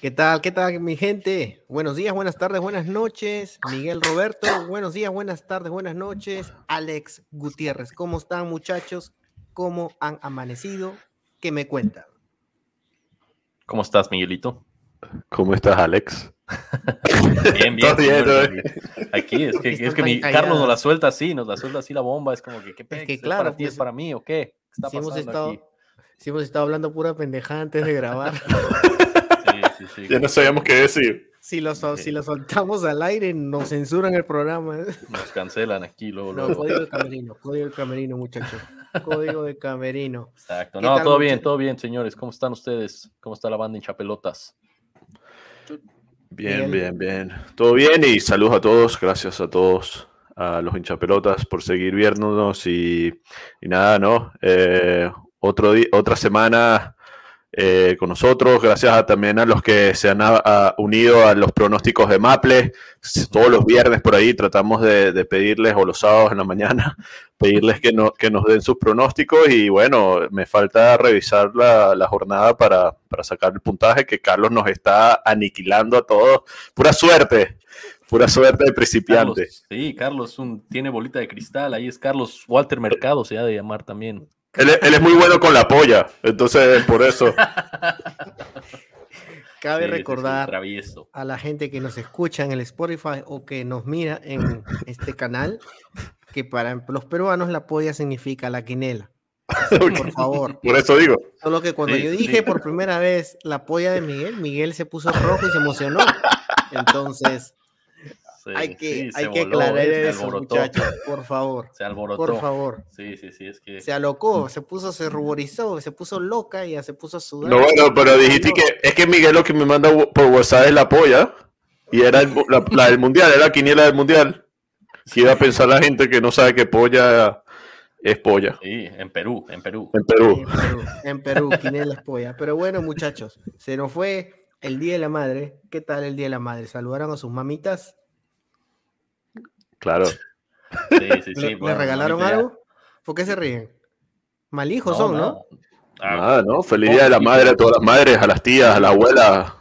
¿Qué tal? ¿Qué tal, mi gente? Buenos días, buenas tardes, buenas noches. Miguel Roberto, buenos días, buenas tardes, buenas noches. Alex Gutiérrez, ¿cómo están, muchachos? ¿Cómo han amanecido? ¿Qué me cuentan? ¿Cómo estás, Miguelito? ¿Cómo estás, Alex? bien, bien. bien Aquí es que, es que mi Carlos nos la suelta así, nos la suelta así la bomba. Es como que, ¿qué es que, claro, ¿Es para ti, es pues, para mí o qué? ¿Qué está si hemos estado, aquí? Si hemos estado hablando pura pendejada antes de grabar. Ya no sabíamos qué decir. Si lo, si lo soltamos al aire, nos censuran el programa. Nos cancelan aquí luego. No, código de camerino, código de camerino, muchachos. Código de camerino. Exacto. No, todo bien, todo bien, señores. ¿Cómo están ustedes? ¿Cómo está la banda en Chapelotas? Bien, bien, bien. Todo bien y saludos a todos. Gracias a todos, a los hinchapelotas por seguir viéndonos y, y nada, ¿no? Eh, otro otra semana eh, con nosotros, gracias también a los que se han unido a los pronósticos de Maple. Todos los viernes por ahí tratamos de, pedirles, o los sábados en la mañana, pedirles que, no, que nos den sus pronósticos. Y bueno, me falta revisar la, jornada para, sacar el puntaje que Carlos nos está aniquilando a todos. Pura suerte, pura suerte de principiante. sí, Carlos un, tiene bolita de cristal. Ahí es Carlos Walter Mercado, se ha de llamar también. Él, es muy bueno con la polla, entonces por eso. Cabe recordar a la gente que nos escucha en el Spotify o que nos mira en este canal que para los peruanos la polla significa la quinela. por favor. Por eso digo. Solo que cuando yo dije por primera vez la polla de Miguel, Miguel se puso rojo y se emocionó. Entonces, hay que, hay que aclarar eso, muchachos, por favor. Se alborotó. Por favor. Sí, sí, sí, es que... Se alocó, se puso, se ruborizó, se puso loca y ya se puso a sudar. No, bueno, pero dijiste que es que Miguel lo que me manda por WhatsApp es la polla y era la, del mundial, era la quiniela del mundial. Que iba a pensar la gente que no sabe que polla es polla. Sí, en Perú, en Perú. En Perú. en Perú, en Perú quiniela es polla. Pero bueno, muchachos, se nos fue el Día de la Madre. ¿Qué tal el Día de la Madre? ¿Saludaron a sus mamitas? Claro. Sí, sí, sí. ¿Le, regalaron algo? ¿Por qué se ríen? Malijos son, ¿no? Ah, ¿no? Feliz día de la madre a todas las madres, a las tías, a la abuela.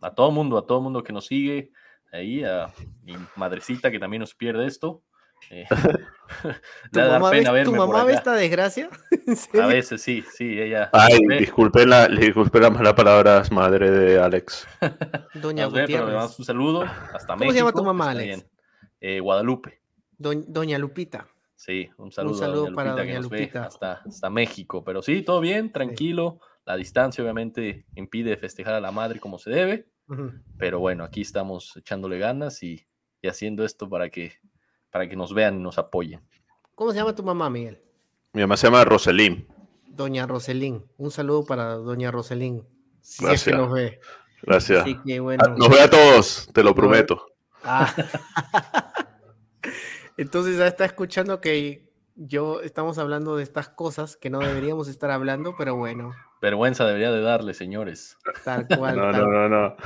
A todo mundo, a todo mundo que nos sigue. Ahí, a mi madrecita que también nos pierde esto. Eh, ¿Tu, mamá ve, ¿Tu mamá ve esta desgracia? A veces sí, sí, ella. Ay, disculpen, la, disculpen las malas palabras, madre de Alex. Doña Gutiérrez. un saludo. Hasta ¿Cómo se llama tu mamá, Alex? Eh, Guadalupe. Doña Lupita. Sí, un saludo, para Doña Lupita, hasta, hasta, México. Pero sí, todo bien, tranquilo. La distancia obviamente impide festejar a la madre como se debe. Pero bueno, aquí estamos echándole ganas y, haciendo esto para que, para que nos vean y nos apoyen. ¿Cómo se llama tu mamá, Miguel? Mi mamá se llama Roselín. Doña Roselín. Un saludo para Doña Roselín. Si Gracias. es que nos ve. Gracias. Nos ve a todos, te lo prometo. Ah. Entonces ya está escuchando que yo estamos hablando de estas cosas que no deberíamos estar hablando, pero bueno. Vergüenza debería de darle, señores. Tal cual. no, no, no, no.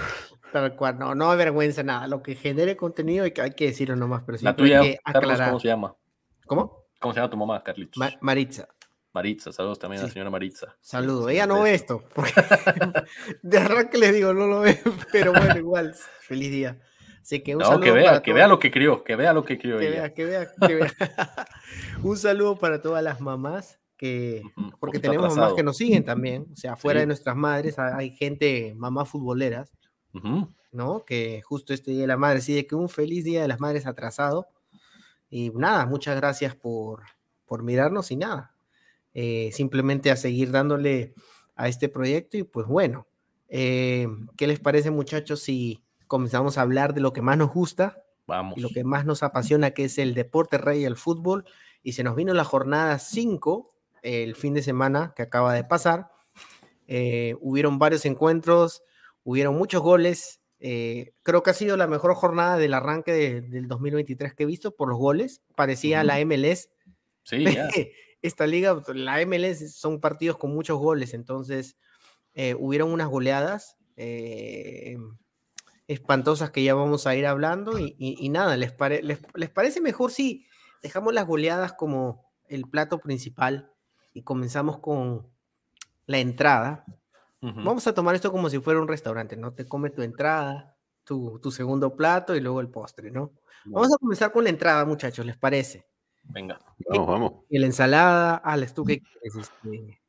Tal cual, no, no hay vergüenza nada. Lo que genere contenido hay que, hay que decirlo nomás, pero La tuya, Carlos, ¿cómo se llama? ¿Cómo? ¿Cómo se llama tu mamá, Carlitos? Maritza. Maritza, saludos también a la señora Maritza. Saludos. Ella no ve esto. de arranque le digo, no lo ve, pero bueno, igual. Feliz día que un que vea, que vea lo que crió, que vea lo que crió. Que vea, que vea, que vea. un saludo para todas las mamás, que, porque tenemos mamás que nos siguen también, o sea, fuera de nuestras madres hay gente, mamás futboleras, ¿no? Que justo este Día de la Madre, sí, de que un feliz Día de las Madres atrasado. Y nada, muchas gracias por, por mirarnos y nada. Eh, simplemente a seguir dándole a este proyecto y pues bueno, eh, ¿qué les parece muchachos si comenzamos a hablar de lo que más nos gusta Vamos. y lo que más nos apasiona, que es el deporte rey, el fútbol. Y se nos vino la jornada 5 el fin de semana que acaba de pasar. Eh, hubieron varios encuentros, hubieron muchos goles. Eh, creo que ha sido la mejor jornada del arranque del 2023 que he visto por los goles. Parecía la MLS. Sí, Esta liga, la MLS son partidos con muchos goles, entonces eh, hubieron unas goleadas eh, espantosas que ya vamos a ir hablando y, nada, ¿les, les, parece mejor si dejamos las goleadas como el plato principal y comenzamos con la entrada? Vamos a tomar esto como si fuera un restaurante, ¿no? Te comes tu entrada, tu, segundo plato y luego el postre, ¿no? Vamos a comenzar con la entrada, muchachos, ¿les parece? Venga. Vamos, vamos. Y la ensalada, Alex, ¿tú qué quieres? Este,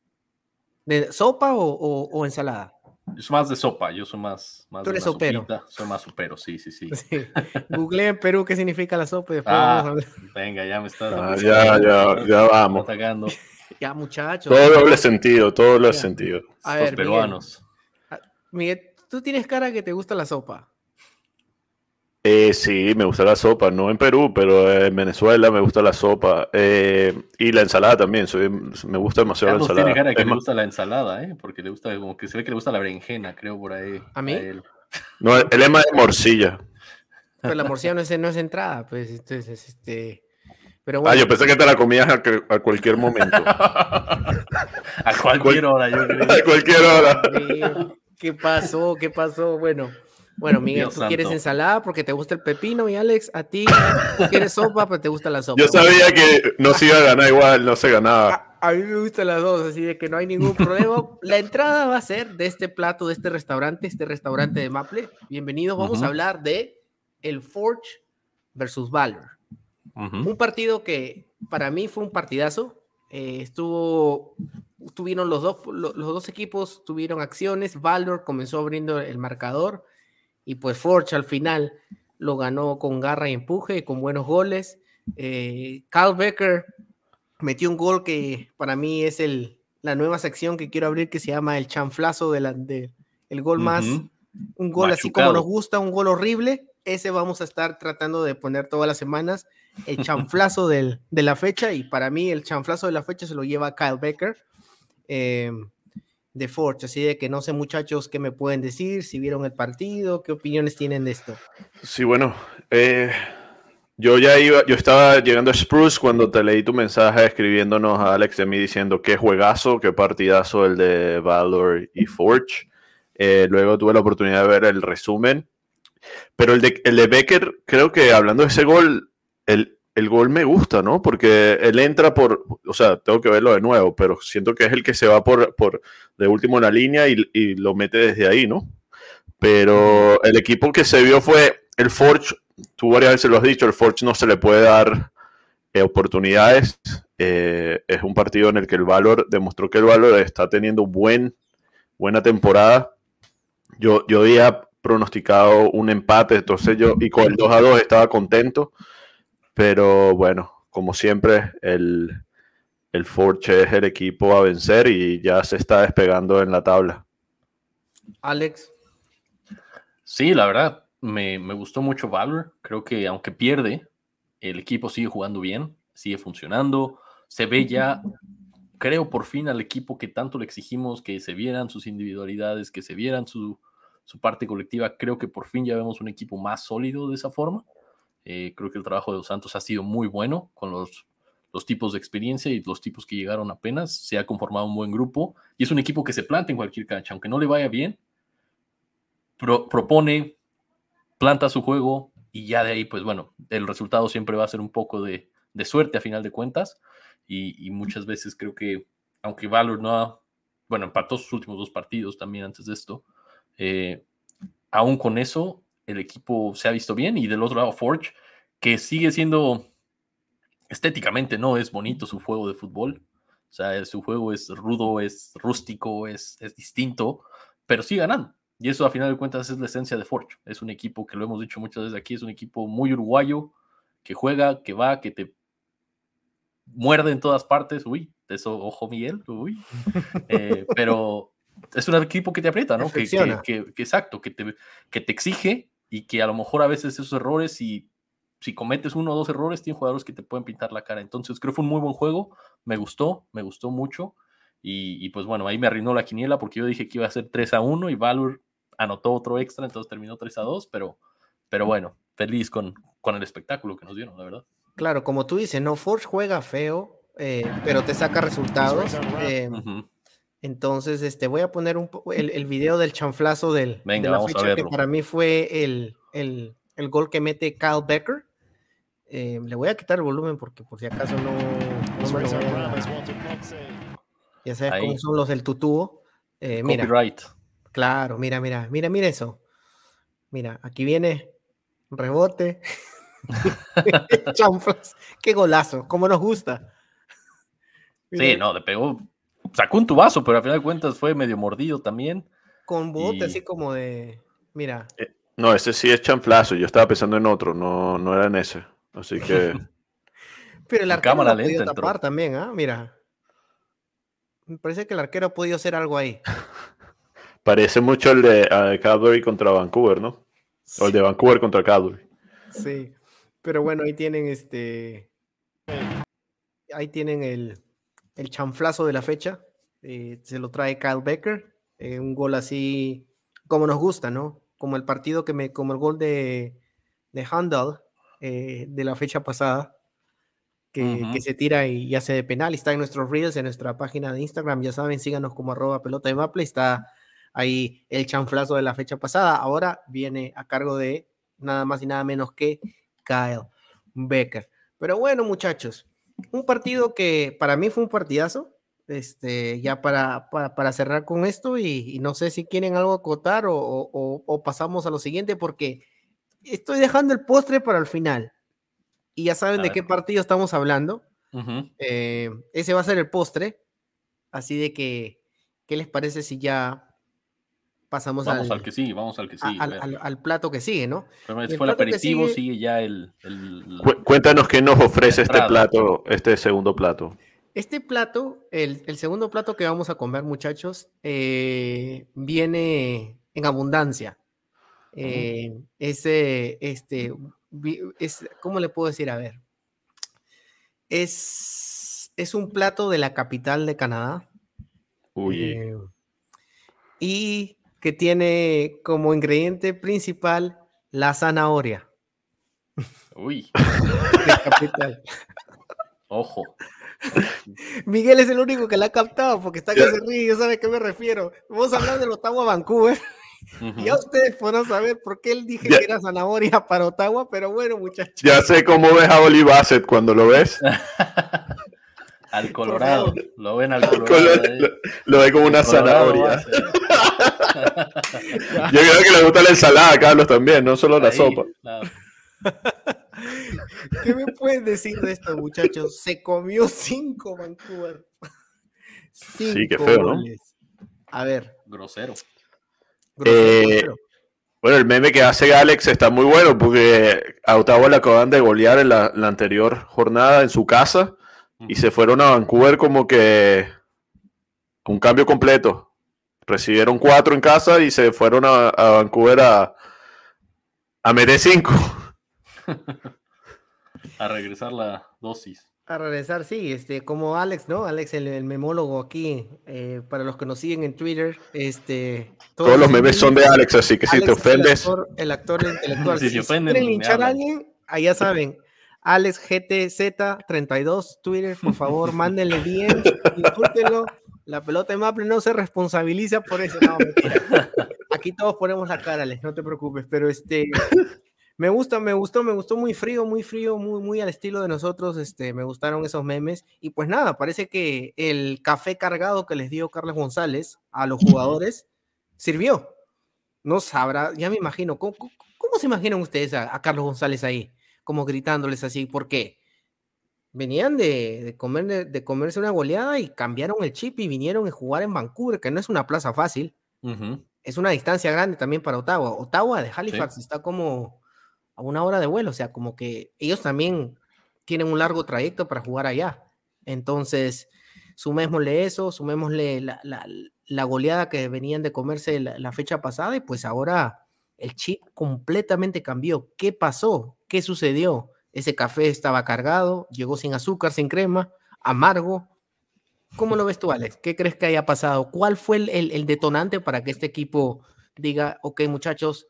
¿De sopa o, ensalada? Yo soy más de sopa, yo soy más. más Tú eres sopero. Soy más sopero, sí, sí, sí. Google en Perú qué significa la sopa y ah, Venga, ya me estás. Ah, ya, ya, ya vamos. Ya, muchachos. Todo doble sentido, todo doble sentido. A ver, Los peruanos. Miguel, tú tienes cara que te gusta la sopa. Eh, sí, me gusta la sopa, no en Perú, pero en Venezuela me gusta la sopa. Eh, y la ensalada también, soy, me gusta demasiado la ensalada. tiene cara que le gusta la ensalada, ¿eh? Porque le gusta, como que se ve que le gusta la berenjena, creo, por ahí. ¿A mí? No, el, lema es morcilla. Pero la morcilla no es, no es entrada, pues, entonces, este... Pero Ah, yo pensé que te la comías a, a cualquier momento. a cualquier hora, yo creo. A cualquier hora. ¿Qué pasó? ¿Qué pasó? Bueno, bueno, Miguel, tú quieres ensalada porque te gusta el pepino y Alex, a ti quieres sopa pero te gusta la sopa. Yo sabía que no se iba a ganar igual, no se ganaba. A, mí me gustan las dos, así de que no hay ningún problema. la entrada va a ser de este plato, de este restaurante, este restaurante de Maple. Bienvenidos, vamos a hablar de el Forge versus Valor. Un partido que para mí fue un partidazo. Eh, estuvo, tuvieron los dos, los dos equipos tuvieron acciones. Valor comenzó abriendo el marcador y pues Forge al final lo ganó con garra y empuje, con buenos goles. Eh, Carl Becker metió un gol que para mí es el, la nueva sección que quiero abrir que se llama el chanflazo de, la, de el gol más, un gol así como nos gusta, un gol horrible. Ese vamos a estar tratando de poner todas las semanas, el chanflazo del, de la fecha y para mí el chanflazo de la fecha se lo lleva Kyle Becker. Eh, de Forge. Así de que no sé, muchachos, qué me pueden decir, si vieron el partido, qué opiniones tienen de esto. Sí, bueno, eh, yo ya iba, yo estaba llegando a Spruce cuando te leí tu mensaje escribiéndonos a Alex de mí diciendo qué juegazo, qué partidazo el de Valor y Forge. Eh, luego tuve la oportunidad de ver el resumen. Pero el de, el de Becker, creo que hablando de ese gol, el, el gol me gusta, ¿no? Porque él entra por, o sea, tengo que verlo de nuevo, pero siento que es el que se va por, por de último en la línea y, lo mete desde ahí, ¿no? Pero el equipo que se vio fue el Forge, tú varias veces lo has dicho, el Forge no se le puede dar eh, oportunidades. Eh, es un partido en el que el Valor demostró que el Valor está teniendo buen, buena temporada. Yo, yo había pronosticado un empate, entonces yo, y con el 2 a 2 estaba contento pero bueno, como siempre, el, el Forge es el equipo a vencer y ya se está despegando en la tabla. Alex. Sí, la verdad, me, gustó mucho Valor. Creo que aunque pierde, el equipo sigue jugando bien, sigue funcionando. Se ve ya, creo por fin al equipo que tanto le exigimos que se vieran sus individualidades, que se vieran su, su parte colectiva. Creo que por fin ya vemos un equipo más sólido de esa forma. Eh, creo que el trabajo de los Santos ha sido muy bueno con los, los tipos de experiencia y los tipos que llegaron apenas. Se ha conformado un buen grupo y es un equipo que se planta en cualquier cancha, aunque no le vaya bien, propone, planta su juego y ya de ahí, pues bueno, el resultado siempre va a ser un poco de, suerte a final de cuentas. Y, muchas veces creo que, aunque Valor no ha, bueno, empató sus últimos dos partidos también antes de esto, eh, aún con eso, el equipo se ha visto bien y del otro lado Forge, que sigue siendo estéticamente, no es bonito su juego de fútbol. O sea, su juego es rudo, es rústico, es, es distinto, pero sigue ganando. Y eso a final de cuentas es la esencia de Forge. Es un equipo que lo hemos dicho muchas veces aquí, es un equipo muy uruguayo, que juega, que va, que te muerde en todas partes. Uy, eso, ojo Miguel, uy. Eh, pero es un equipo que te aprieta, ¿no? Que, que, que, exacto, que te, que te exige y que a lo mejor a veces esos errores, si, si cometes uno o dos errores, tienen jugadores que te pueden pintar la cara. Entonces creo que fue un muy buen juego, me gustó, me gustó mucho. Y, pues bueno, ahí me arruinó la quiniela porque yo dije que iba a ser 3 a 1 y Valor anotó otro extra, entonces terminó 3 a 2, pero, pero bueno, feliz con, con el espectáculo que nos dieron, la verdad. Claro, como tú dices, no, Forge juega feo, eh, pero te saca resultados. Eh, entonces, este, voy a poner un el, el, video del chanflazo del, Venga, de la vamos fecha, que para mí fue el, el, el, gol que mete Kyle Becker. Eh, le voy a quitar el volumen porque por si acaso no, no me lo voy a... Ya sabes cómo son los del tutúo. Eh, mira, Copyright. Claro, mira, mira, mira, mira eso. Mira, aquí viene rebote. Chanflas. Qué golazo, como nos gusta. Sí, no, le pegó, sacó un tubazo, pero al final de cuentas fue medio mordido también. Con bote así como de, mira. Eh, no, ese sí es chanflazo, yo estaba pensando en otro, no, no era en ese, así que... pero el arquero cámara lenta tapar también, ¿ah? Mira. Me parece que el arquero ha podido hacer algo ahí. Parece mucho el de uh, Calgary contra Vancouver, ¿no? O el de Vancouver contra Calgary. Sí, pero bueno, ahí tienen este... Ahí tienen el, el chanflazo de la fecha. Eh, se lo trae Kyle Becker. Eh, un gol así como nos gusta, ¿no? Como el partido que me, como el gol de, de Handel eh, de la fecha pasada, que, se tira y hace de penal. Está en nuestros reels, en nuestra página de Instagram. Ya saben, síganos como arroba pelota de Maple. Está ahí el chanflazo de la fecha pasada. Ahora viene a cargo de nada más y nada menos que Kyle Becker. Pero bueno, muchachos, un partido que para mí fue un partidazo. Este, ya para, para, cerrar con esto, y, no sé si quieren algo acotar o, o, pasamos a lo siguiente, porque estoy dejando el postre para el final. Y ya saben de qué partido estamos hablando. Eh, ese va a ser el postre. Así de que, ¿qué les parece si ya pasamos vamos al, que sigue, vamos al que sigue. Al, plato que sigue, ¿no? fue el aperitivo, sigue, ya el, Cuéntanos qué nos ofrece este plato, este segundo plato. Este plato, el, segundo plato que vamos a comer, muchachos, eh, viene en abundancia. Eh, ese, este, es, ¿cómo le puedo decir? A ver, es, es un plato de la capital de Canadá. Uy. Eh, y que tiene como ingrediente principal la zanahoria. Uy. Ojo. Miguel es el único que la ha captado porque está que se ríe, ya sabe a qué me refiero. Vamos a hablar del Ottawa Vancouver. Y a ustedes podrán saber por qué él dije que era zanahoria para Ottawa, pero bueno, muchachos. Ya sé cómo ves a Oli Bassett cuando lo ves. Al Colorado. Lo ven al Colorado. Lo, ve como una zanahoria. Yo creo que le gusta la ensalada a Carlos también, no solo la sopa. ¿Qué me pueden decir de esto, muchachos? Se comió cinco Vancouver. sí, qué feo, ¿no? A ver. Grosero. Eh, bueno, el meme que hace Alex está muy bueno porque a Ottawa le acaban de golear en la, anterior jornada en su casa y se fueron a Vancouver como que un cambio completo. Recibieron cuatro en casa y se fueron a, Vancouver a, a meter cinco. a regresar la dosis. A regresar, sí, este, como Alex, ¿no? Alex, el, memólogo aquí, eh, para los que nos siguen en Twitter, este... Todos, los memes son de Alex, así que si te ofendes... El actor, intelectual. si, se ofenden, quieren linchar a alguien, allá saben, Alex GTZ32, Twitter, por favor, mándenle bien, discúltenlo. La pelota de Maple no se responsabiliza por eso. No, Aquí todos ponemos la cara, Alex, no te preocupes, pero este... Me gusta, me gustó, me gustó muy frío, muy frío, muy, muy al estilo de nosotros. Este, me gustaron esos memes. Y pues nada, parece que el café cargado que les dio Carlos González a los jugadores sirvió. No sabrá, ya me imagino. ¿Cómo, se imaginan ustedes a, Carlos González ahí? Como gritándoles así, ¿por qué? Venían de, comer, de, comerse una goleada y cambiaron el chip y vinieron a jugar en Vancouver, que no es una plaza fácil. Es una distancia grande también para Ottawa. Ottawa de Halifax está como a una hora de vuelo, o sea, como que ellos también tienen un largo trayecto para jugar allá. Entonces, sumémosle eso, sumémosle la, la, goleada que venían de comerse la, fecha pasada y pues ahora el chip completamente cambió. ¿Qué pasó? ¿Qué sucedió? Ese café estaba cargado, llegó sin azúcar, sin crema, amargo. ¿Cómo lo ves tú, Alex? ¿Qué crees que haya pasado? ¿Cuál fue el, detonante para que este equipo diga, ok muchachos,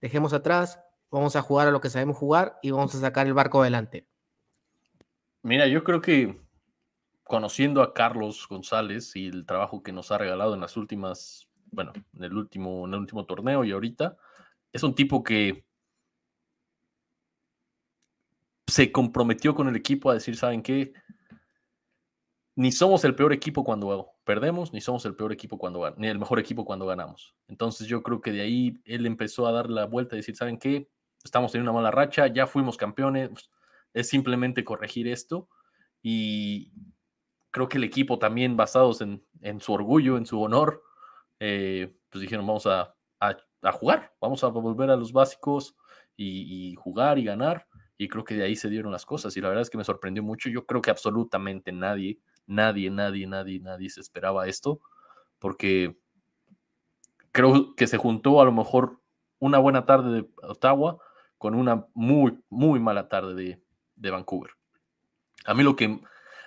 dejemos atrás, vamos a jugar a lo que sabemos jugar y vamos a sacar el barco adelante. Mira, yo creo que conociendo a Carlos González y el trabajo que nos ha regalado en las últimas, bueno, en el último, en el último torneo y ahorita, es un tipo que se comprometió con el equipo a decir, ¿saben qué? Ni somos el peor equipo cuando perdemos, ni somos el peor equipo cuando ni el mejor equipo cuando ganamos. Entonces yo creo que de ahí él empezó a dar la vuelta y decir, ¿saben qué? Estamos en una mala racha, ya fuimos campeones, es simplemente corregir esto y creo que el equipo también basados en, su orgullo, en su honor, eh, pues dijeron, vamos a, jugar, vamos a volver a los básicos y, jugar y ganar. Y creo que de ahí se dieron las cosas. Y la verdad es que me sorprendió mucho. Yo creo que absolutamente nadie, nadie, nadie, nadie, nadie se esperaba esto. Porque creo que se juntó a lo mejor una buena tarde de Ottawa con una muy, muy mala tarde de, de Vancouver. A mí lo que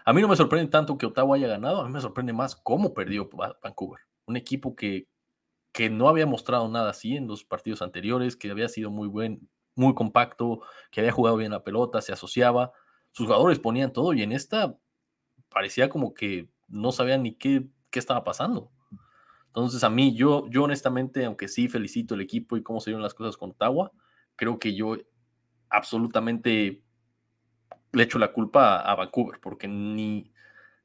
a mí no me sorprende tanto que Ottawa haya ganado, a mí me sorprende más cómo perdió Vancouver. Un equipo que, que no había mostrado nada así en los partidos anteriores, que había sido muy buen, muy compacto, que había jugado bien la pelota, se asociaba, sus jugadores ponían todo y en esta parecía como que no sabían ni qué, qué estaba pasando. Entonces a mí, yo, yo honestamente, aunque sí felicito el equipo y cómo se dieron las cosas con Ottawa, creo que yo absolutamente le echo la culpa a, Vancouver, porque ni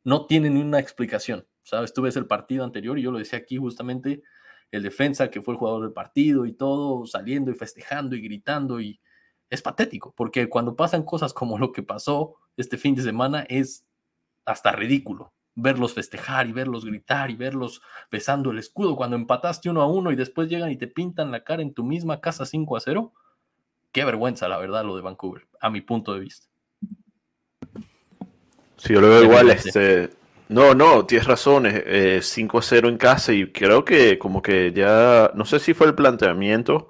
no tiene ni una explicación. ¿Sabes? Tú el partido anterior y yo lo decía aquí justamente, el defensa que fue el jugador del partido y todo, saliendo y festejando y gritando y es patético, porque cuando pasan cosas como lo que pasó este fin de semana es hasta ridículo verlos festejar y verlos gritar y verlos besando el escudo cuando empataste uno a uno y después llegan y te pintan la cara en tu misma casa 5 a 0. Qué vergüenza, la verdad, lo de Vancouver, a mi punto de vista. Sí, yo lo veo igual. Este, no, no, tienes razón. Eh, 5 a 0 en casa y creo que como que ya, no sé si fue el planteamiento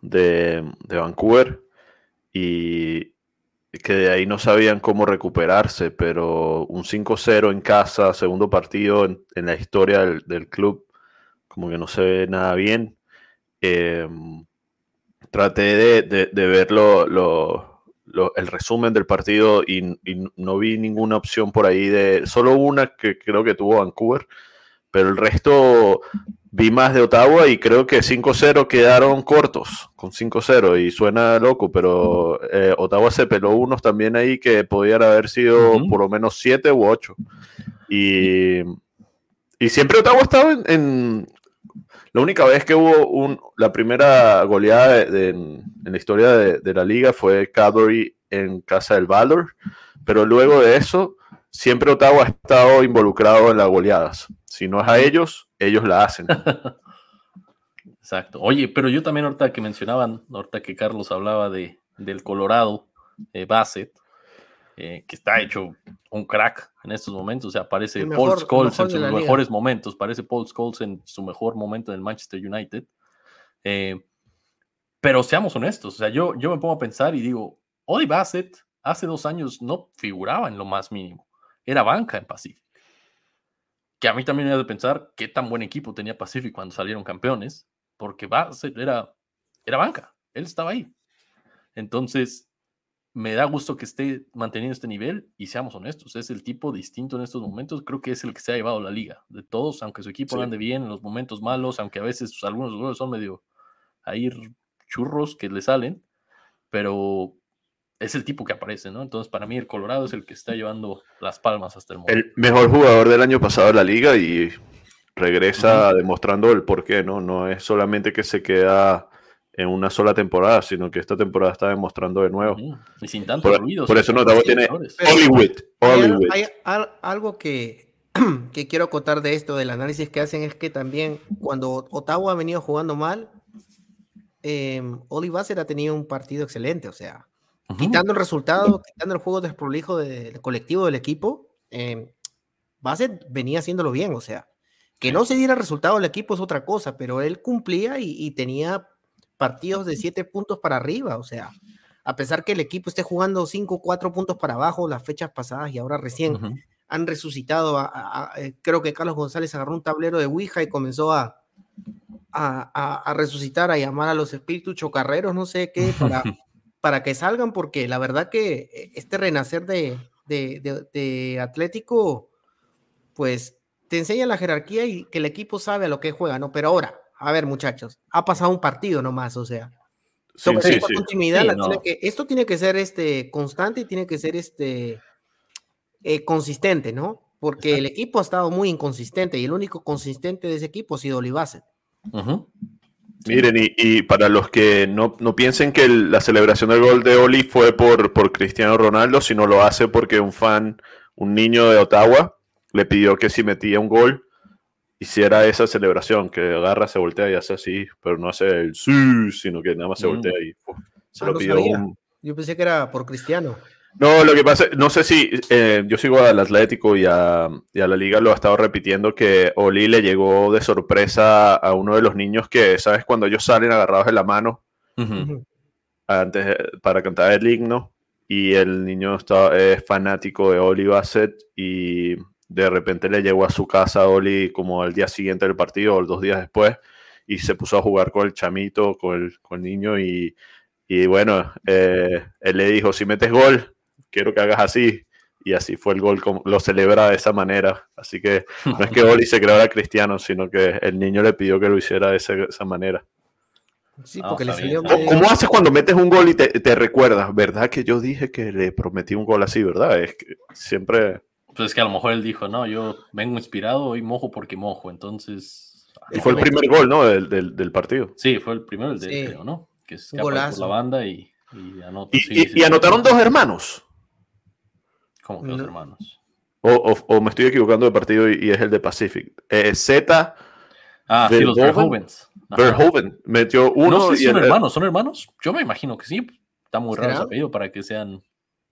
de, Vancouver y que de ahí no sabían cómo recuperarse, pero un 5-0 en casa, segundo partido en, la historia del, club, como que no se ve nada bien. Em, traté de, de, lo, el resumen del partido y, no vi ninguna opción por ahí de. Solo una que creo que tuvo Vancouver, pero el resto vi más de Ottawa y creo que 5-0 quedaron cortos con 5-0 y suena loco, pero eh, Ottawa se peló unos también ahí que podían haber sido por lo menos 7 u 8. Y, y siempre Ottawa estaba en, la única vez que hubo un, la primera goleada en, la historia de, la liga fue Cadbury en casa del Valor, pero luego de eso, siempre Ottawa ha estado involucrado en las goleadas. Si no es a ellos, ellos la hacen. Exacto. Oye, pero yo también ahorita que mencionaban, ahorita que Carlos hablaba de, del Colorado, eh, Bassett, eh, que está hecho un crack en estos momentos. O sea, parece Paul Scholes en sus mejores momentos, parece Paul Scholes en su mejor momento en el Manchester United. Eh, pero seamos honestos, o sea, yo, yo me pongo a pensar y digo, Odi Bassett hace dos años no figuraba en lo más mínimo, era banca en Pacific. Que a mí también me hace pensar qué tan buen equipo tenía Pacific cuando salieron campeones, porque Bassett era, era banca, él estaba ahí. Entonces, me da gusto que esté manteniendo este nivel y seamos honestos, es el tipo distinto en estos momentos, creo que es el que se ha llevado la liga, de todos, aunque su equipo ande bien en los momentos malos, aunque a veces algunos goles son medio ahí churros que le salen, pero es el tipo que aparece, ¿no? Entonces para mí el Colorado es el que está llevando las palmas hasta el momento. El mejor jugador del año pasado de la liga y regresa demostrando el por qué, ¿no? No es solamente que se queda en una sola temporada, sino que esta temporada está demostrando de nuevo. Y sin tanto ruido. Por eso Ottawa tiene Hollywood. Hollywood. Hay, algo que, que quiero acotar de esto, del análisis que hacen, es que también cuando Ottawa ha venido jugando mal, eh, Oli ha tenido un partido excelente, o sea, quitando el resultado, quitando el juego desprolijo del colectivo del equipo, eh, Bassett venía haciéndolo bien, o sea, que no se diera resultado el equipo es otra cosa, pero él cumplía y, y tenía partidos de siete puntos para arriba, o sea, a pesar que el equipo esté jugando cinco, cuatro puntos para abajo las fechas pasadas y ahora recién han resucitado, a, eh, creo que Carlos González agarró un tablero de Ouija y comenzó a, a, resucitar, a llamar a los espíritus chocarreros, no sé qué, para, para que salgan, porque la verdad que este renacer de, de, Atlético, pues te enseña la jerarquía y que el equipo sabe a lo que juega, ¿no? Pero ahora, a ver, muchachos, ha pasado un partido nomás, o sea. continuidad, esto tiene que ser este, constante y tiene que ser este, eh, consistente, ¿no? Porque el equipo ha estado muy inconsistente y el único consistente de ese equipo ha sido Olivaset. Miren, y, para los que no, piensen que la celebración del gol de Oli fue por, por Cristiano Ronaldo, sino lo hace porque un fan, un niño de Ottawa, le pidió que si metía un gol, hiciera esa celebración, que agarra, se voltea y hace así, pero no hace el sí, sino que nada más se mm. voltea y se ah, lo pidió. Yo pensé que era por Cristiano. No, lo que pasa, no sé si eh, yo sigo al Atlético y a, la liga lo ha estado repitiendo que Oli le llegó de sorpresa a uno de los niños que, ¿sabes? Cuando ellos salen agarrados de la mano antes para cantar el himno y el niño está, es fanático de Oli Bassett y de repente le llegó a su casa a Oli como al día siguiente del partido o dos días después y se puso a jugar con el chamito, con el, con el niño y, y bueno, eh, él le dijo, si metes gol, quiero que hagas así. Y así fue el gol, lo celebra de esa manera. Así que no es que Oli se creara cristiano, sino que el niño le pidió que lo hiciera de esa, manera. Sí, porque le salió ¿Cómo haces cuando metes un gol y te, recuerdas? ¿Verdad que yo dije que le prometí un gol así, verdad? Es que siempre... Pues es que a lo mejor él dijo, no, yo vengo inspirado y mojo porque mojo, entonces... Y fue el primer gol, ¿no? Del, partido. Sí, fue el primero, el de ¿no? Que escapa por la banda y, y anota. y anotaron dos hermanos. Como que los hermanos. O, me estoy equivocando de partido y, es el de Pacific. Eh, Z. Ah, sí, los Verhoeven. metió uno. No sé si son hermanos, ¿son hermanos? Yo me imagino que sí. Está muy raro ese apellido para que sean.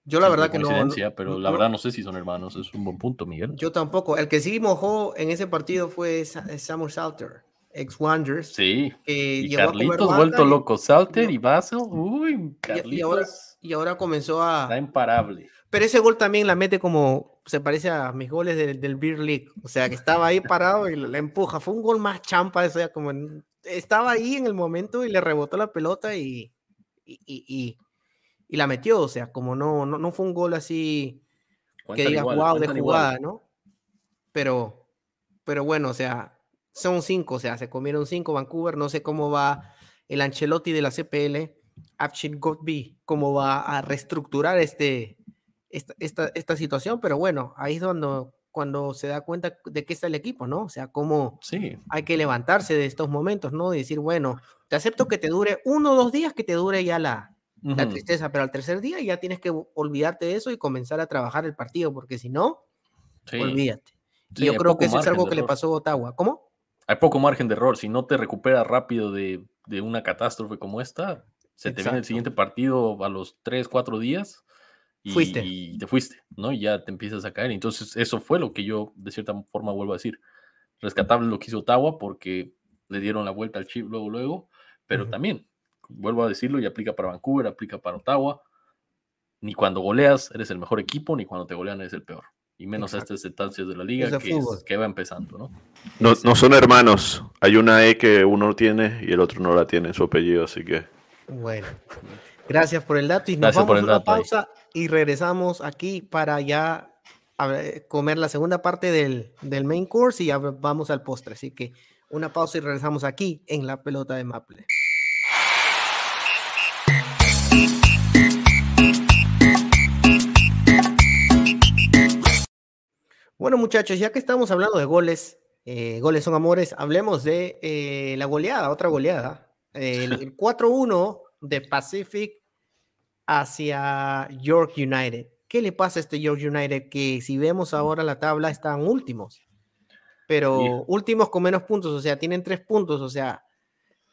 Yo la verdad que no. Pero la verdad no sé si son hermanos. Es un buen punto, Miguel. Yo tampoco. El que sí mojó en ese partido fue Samuel Salter, ex Wonders. Sí. y Carlitos vuelto loco. Salter y Basel. Uy, Carlitos. Y, ahora, y ahora comenzó a. Está imparable. Pero ese gol también la mete como, se parece a mis goles del, Beer League. O sea, que estaba ahí parado y la empuja. Fue un gol más champa, eso ya como estaba ahí en el momento y le rebotó la pelota y, y, la metió. O sea, como no, no, fue un gol así que diga wow de jugada, ¿no? Pero, pero bueno, o sea, son cinco, o sea, se comieron cinco Vancouver. No sé cómo va el Ancelotti de la CPL, Abshin Godby, cómo va a reestructurar este, esta, esta, situación, pero bueno, ahí es cuando, cuando se da cuenta de qué está el equipo, ¿no? O sea, cómo sí. hay que levantarse de estos momentos, ¿no? Y decir, bueno, te acepto que te dure uno o dos días, que te dure ya la, la tristeza, pero al tercer día ya tienes que olvidarte de eso y comenzar a trabajar el partido, porque si no, olvídate. y yo creo que eso es algo que le pasó a Ottawa. ¿Cómo? Hay poco margen de error. Si no te recuperas rápido de, de una catástrofe como esta, se te viene el siguiente partido a los tres, cuatro días y, fuiste. y te fuiste, ¿no? Y ya te empiezas a caer. Entonces, eso fue lo que yo, de cierta forma, vuelvo a decir. Rescatable lo que hizo Ottawa porque le dieron la vuelta al chip luego, luego, pero también, vuelvo a decirlo, y aplica para Vancouver, aplica para Ottawa. Ni cuando goleas eres el mejor equipo, ni cuando te golean eres el peor. Y menos a estas instancias de la liga que, que, va empezando, ¿no? ¿no? No son hermanos. Hay una E que uno tiene y el otro no la tiene en su apellido, así que. Bueno, gracias por el dato y nos vamos a una pausa y regresamos aquí para ya comer la segunda parte del, main course y ya vamos al postre. Así que una pausa y regresamos aquí en la pelota de Maple. Bueno, muchachos, ya que estamos hablando de goles, eh, goles son amores, hablemos de eh, la goleada, otra goleada. el 4-1 de Pacific hacia York United. ¿Qué le pasa a este York United? Que si vemos ahora la tabla están últimos, pero últimos con menos puntos, o sea, tienen tres puntos, o sea,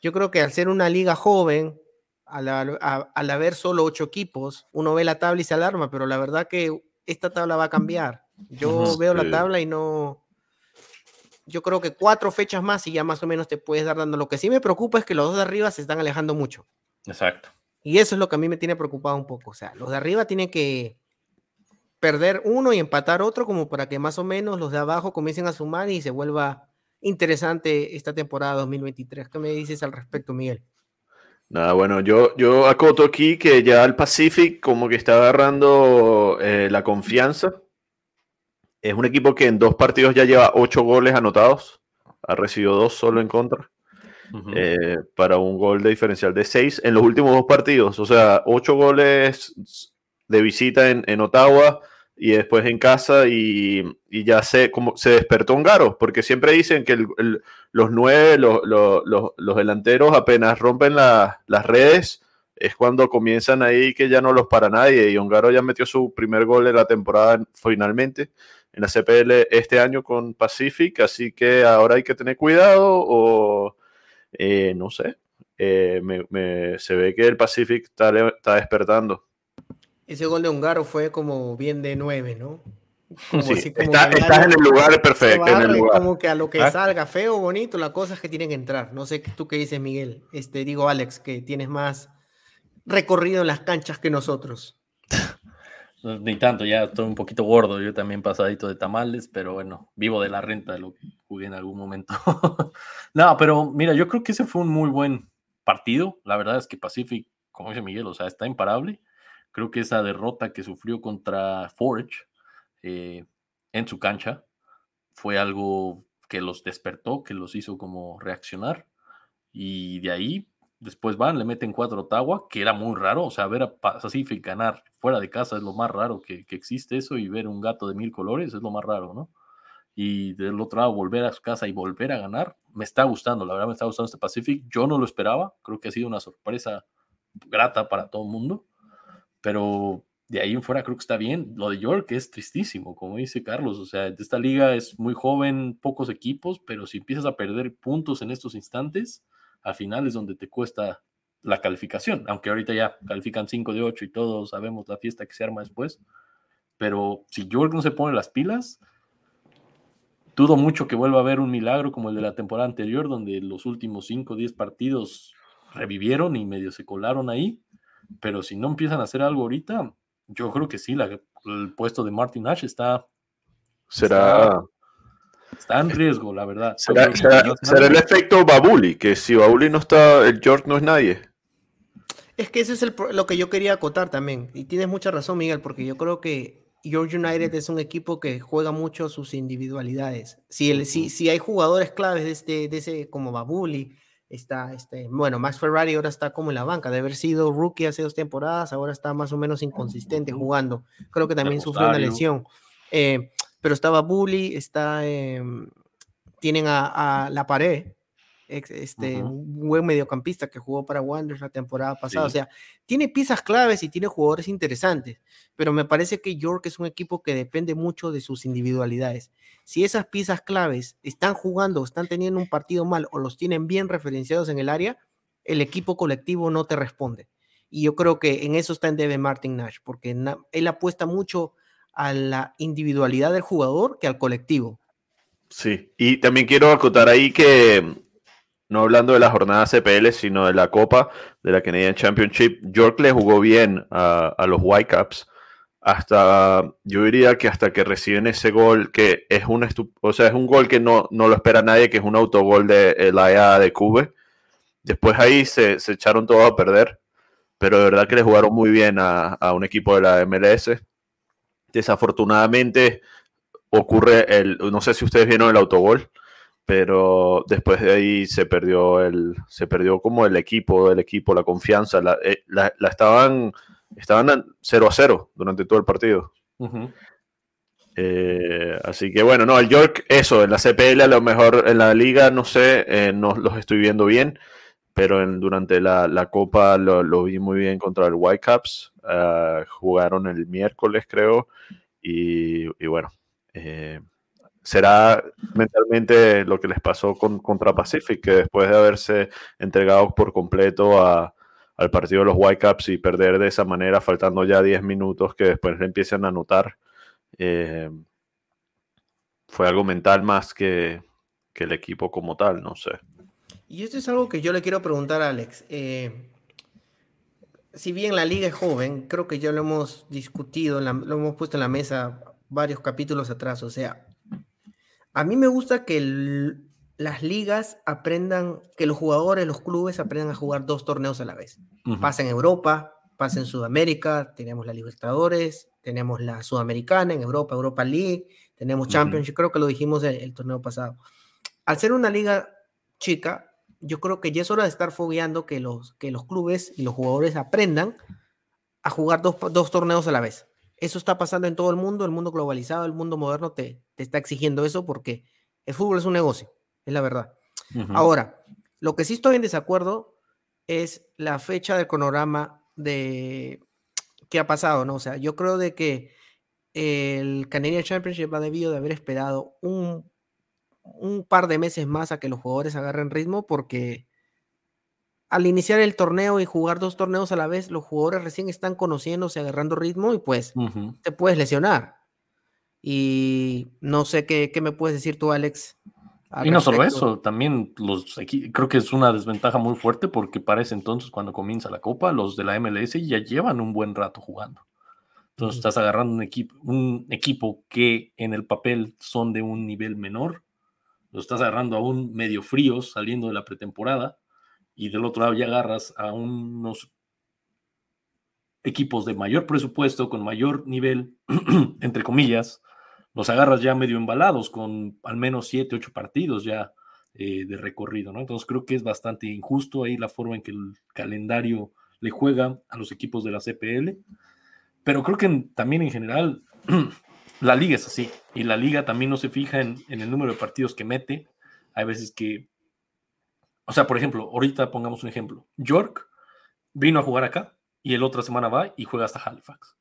yo creo que al ser una liga joven, al, haber solo ocho equipos, uno ve la tabla y se alarma, pero la verdad que esta tabla va a cambiar. Yo veo la tabla y no, yo creo que cuatro fechas más y ya más o menos te puedes dar dando. Lo que sí me preocupa es que los dos de arriba se están alejando mucho. Exacto. Y eso es lo que a mí me tiene preocupado un poco. O sea, los de arriba tienen que perder uno y empatar otro como para que más o menos los de abajo comiencen a sumar y se vuelva interesante esta temporada 2023. ¿Qué me dices al respecto, Miguel? Nada, bueno, yo, yo acoto aquí que ya el Pacific como que está agarrando eh, la confianza. Es un equipo que en dos partidos ya lleva ocho goles anotados. Ha recibido dos solo en contra. Eh, para un gol de diferencial de seis en los últimos dos partidos. O sea, ocho goles de visita en, en Ottawa y después en casa y, ya se, como, se despertó un garo, porque siempre dicen que los nueve, los, delanteros apenas rompen las redes, es cuando comienzan ahí que ya no los para nadie y Ongaro ya metió su primer gol de la temporada finalmente en la CPL este año con Pacific, así que ahora hay que tener cuidado o eh, no sé, eh, se ve que el Pacific está, está despertando. Ese gol de Ungaro fue como bien de nueve, ¿no? sí, estás en el lugar perfecto. En el lugar. Como que a lo que ah. salga feo o bonito, la cosa es que tienen que entrar. No sé tú qué dices, Miguel. Este, digo, Alex, que tienes más recorrido en las canchas que nosotros. Ni tanto, ya estoy un poquito gordo, yo también pasadito de tamales, pero bueno, vivo de la renta de lo que jugué en algún momento. no, pero mira, yo creo que ese fue un muy buen partido. La verdad es que Pacific, como dice Miguel, o sea, está imparable Creo que esa derrota que sufrió contra Forge eh, en su cancha fue algo que los despertó, que los hizo como reaccionar. Y de ahí, después van, le meten cuatro a que era muy raro. O sea, ver a Pacific ganar fuera de casa es lo más raro que, que existe eso. Y ver un gato de mil colores es lo más raro, ¿no? y del otro lado volver a su casa y volver a ganar, me está gustando, la verdad me está gustando este Pacific, yo no lo esperaba, creo que ha sido una sorpresa grata para todo el mundo pero de ahí en fuera creo que está bien. Lo de York es tristísimo, como dice Carlos. O sea, esta liga es muy joven, pocos equipos, pero si empiezas a perder puntos en estos instantes, al final es donde te cuesta la calificación. Aunque ahorita ya califican 5 de 8 y todos sabemos la fiesta que se arma después. Pero si York no se pone las pilas, dudo mucho que vuelva a haber un milagro como el de la temporada anterior, donde los últimos 5 o 10 partidos revivieron y medio se colaron ahí pero si no empiezan a hacer algo ahorita, yo creo que sí, el puesto de Martin Nash está. Será. Está, en riesgo, la verdad. Será, el efecto Babuli, que si Babuli no está, el George no es nadie. Es que eso es lo que yo quería acotar también. Y tienes mucha razón, Miguel, porque yo creo que George United es un equipo que juega mucho sus individualidades. Si, el, si, si hay jugadores claves de, este, de ese, como Babuli, está, este, bueno, Max Ferrari ahora está como en la banca, de haber sido rookie hace dos temporadas, ahora está más o menos inconsistente jugando. Creo que también sufrió una lesión. Eh, pero estaba Bully, está, em, tienen a, La Pared, este, un buen mediocampista que jugó para Wanderers la temporada pasada. O sea, tiene piezas claves y tiene jugadores interesantes, pero me parece que York es un equipo que depende mucho de sus individualidades. Si esas piezas claves están jugando, están teniendo un partido mal o los tienen bien referenciados en el área, el equipo colectivo no te responde. Y yo creo que en eso está en debe Martin Nash, porque él apuesta mucho a la individualidad del jugador que al colectivo. Sí, y también quiero acotar ahí que no hablando de la jornada CPL, sino de la Copa de la Canadian Championship, York le jugó bien a, los Whitecaps hasta, yo diría que hasta que reciben ese gol, que es un, o sea, es un gol que no, no lo espera nadie, que es un autogol de la de Cube. Después ahí se, echaron todo a perder, pero de verdad que le jugaron muy bien a, a un equipo de la MLS. Desafortunadamente ocurre el, no sé si ustedes vieron el autogol, pero después de ahí se perdió el se perdió como el equipo el equipo la confianza la, eh, estaban estaban 0 a 0 durante todo el partido. Eh, así que bueno no el York eso en la CPL a lo mejor en la liga no sé eh, no los estoy viendo bien pero en, durante la, copa lo, vi muy bien contra el Whitecaps jugaron el miércoles creo y, y bueno será mentalmente lo que les pasó con, contra Pacific, que después de haberse entregado por completo al partido de los Whitecaps y perder de esa manera, faltando ya 10 minutos, que después le empiecen a anotar, eh, fue algo mental más que, el equipo como tal, no sé. Y esto es algo que yo le quiero preguntar a Alex. Eh, si bien la liga es joven, creo que ya lo hemos discutido, lo hemos puesto en la mesa varios capítulos atrás, o sea, a mí me gusta que las ligas aprendan, que los jugadores, los clubes aprendan a jugar dos torneos a la vez. Pasa en Europa, pasa en Sudamérica, tenemos la Libertadores, tenemos la Sudamericana en Europa, Europa League, tenemos Championship, creo que lo dijimos el, torneo pasado. Al ser una liga chica, yo creo que ya es hora de estar fogueando que los, que los clubes y los jugadores aprendan a jugar dos, dos torneos a la vez. Eso está pasando en todo el mundo, el mundo globalizado, el mundo moderno te, te está exigiendo eso porque el fútbol es un negocio es la verdad. Ahora, lo que sí estoy en desacuerdo es la fecha del cronograma de qué ha pasado, ¿no? O sea, yo creo de que el Canadian Championship ha debido de haber esperado un, un par de meses más a que los jugadores agarren ritmo porque al iniciar el torneo y jugar dos torneos a la vez, los jugadores recién están conociéndose, agarrando ritmo y pues te puedes lesionar. Y no sé qué, qué me puedes decir tú, Alex, y no solo eso, también los creo que es una desventaja muy fuerte porque para ese entonces, cuando comienza la Copa, los de la MLS ya llevan un buen rato jugando. Entonces estás agarrando un equipo, un equipo que en el papel son de un nivel menor, lo estás agarrando a un medio frío saliendo de la pretemporada, y del otro lado ya agarras a unos equipos de mayor presupuesto, con mayor nivel, entre comillas, los agarras ya medio embalados con al menos siete, ocho partidos ya eh, de recorrido, ¿no? Entonces creo que es bastante injusto ahí la forma en que el calendario le juega a los equipos de la CPL, pero creo que también en general la liga es así y la liga también no se fija en, en el número de partidos que mete. Hay veces que, o sea, por ejemplo, ahorita pongamos un ejemplo, York vino a jugar acá y el otra semana va y juega hasta Halifax.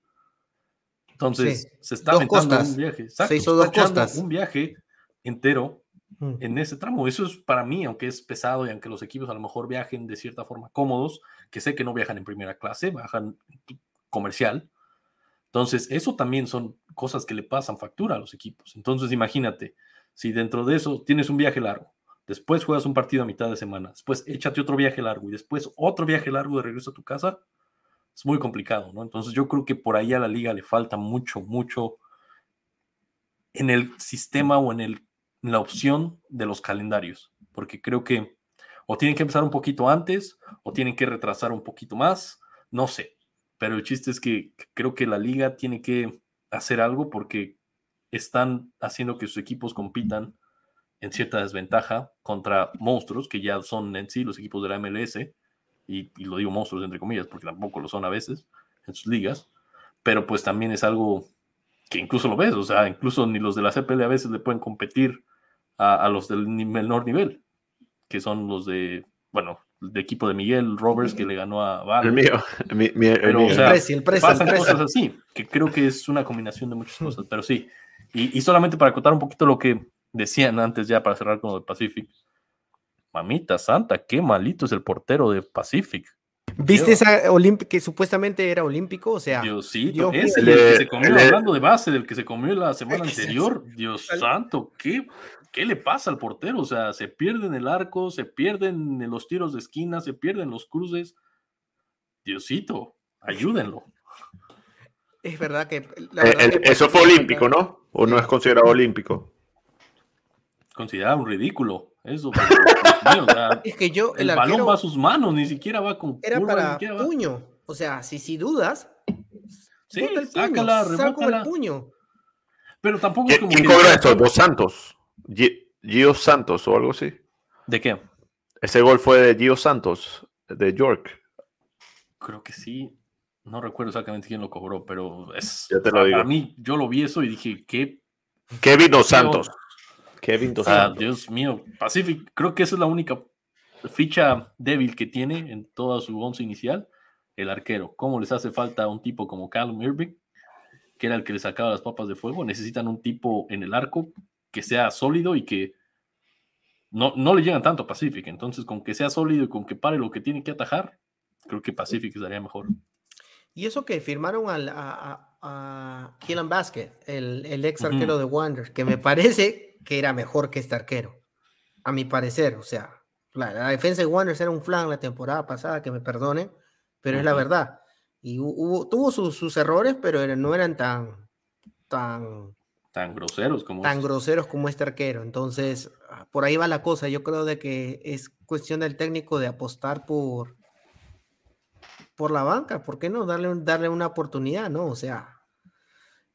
Entonces, se está aventando un viaje. se hizo dos costas. Un viaje entero mm. en ese tramo. Eso es para mí, aunque es pesado y aunque los equipos a lo mejor viajen de cierta forma cómodos, que sé que no viajan en primera clase, viajan comercial. Entonces, eso también son cosas que le pasan factura a los equipos. Entonces, imagínate, si dentro de eso tienes un viaje largo, después juegas un partido a mitad de semana, después échate otro viaje largo y después otro viaje largo de regreso a tu casa, es muy complicado, ¿no? Entonces yo creo que por ahí a la liga le falta mucho, mucho en el sistema o en, el, la opción de los calendarios, porque creo que o tienen que empezar un poquito antes o tienen que retrasar un poquito más, no sé, pero el chiste es que creo que la liga tiene que hacer algo porque están haciendo que sus equipos compitan en cierta desventaja contra monstruos que ya son en sí los equipos de la MLS y, lo digo monstruos entre comillas, porque tampoco lo son a veces en sus ligas, pero pues también es algo que incluso lo ves, o sea, incluso ni los de la CPL a veces le pueden competir a, los del menor nivel, que son los de, bueno, de equipo de Miguel Roberts que le ganó a Val. El mío, pero, O sea, el pasan cosas así, que creo que es una combinación de muchas cosas, pero sí. Y, y solamente para contar un poquito lo que decían antes ya para cerrar con lo de Pacific, Mamita santa, qué malito es el portero de Pacific. ¿Viste esa olímpica que supuestamente era olímpico? O sea, Diosito, ese el que se comió, hablando de base, del que se comió la semana anterior. Dios santo, ¿qué, ¿qué le pasa al portero? O sea, se pierde en el arco, se pierden en los tiros de esquina, se pierden los cruces. Diosito, ayúdenlo. Es verdad que. Eh, eso fue olímpico, ¿no? ¿O no es considerado olímpico? Considerado un ridículo. Eso, es que yo, el, balón va a sus manos, ni siquiera va con Era para puño. O sea, si, si dudas, sí, el sácala, puño, el puño. Pero tampoco es como. ¿Quién cobra esto? ¿Dos Santos? ¿Gio Santos o algo así? ¿De qué? Ese gol fue de Gio Santos, de York. Creo que sí. No recuerdo exactamente quién lo cobró, pero es. Ya te lo digo. Para mí, yo lo vi eso y dije, ¿qué? Kevin Dos Santos. Kevin Dos ah, Dios mío, Pacific, creo que esa es la única ficha débil que tiene en toda su once inicial, el arquero. ¿Cómo les hace falta un tipo como Callum Irving, que era el que le sacaba las papas de fuego? Necesitan un tipo en el arco que sea sólido y que no, no le llegan tanto a Pacific. Entonces, con que sea sólido y con que pare lo que tiene que atajar, creo que Pacific estaría mejor. Y eso que firmaron al, a, a, Killan Basket, el, el ex arquero de Wander, que me parece que era mejor que este arquero, a mi parecer. O sea, la, defensa de Wanderers era un flan la temporada pasada, que me perdone, pero es la verdad. Y hubo, tuvo sus, errores, pero no eran tan, tan tan groseros como tan groseros como este arquero. Entonces, por ahí va la cosa. Yo creo de que es cuestión del técnico de apostar por por la banca, ¿por qué no darle, darle una oportunidad, no? O sea,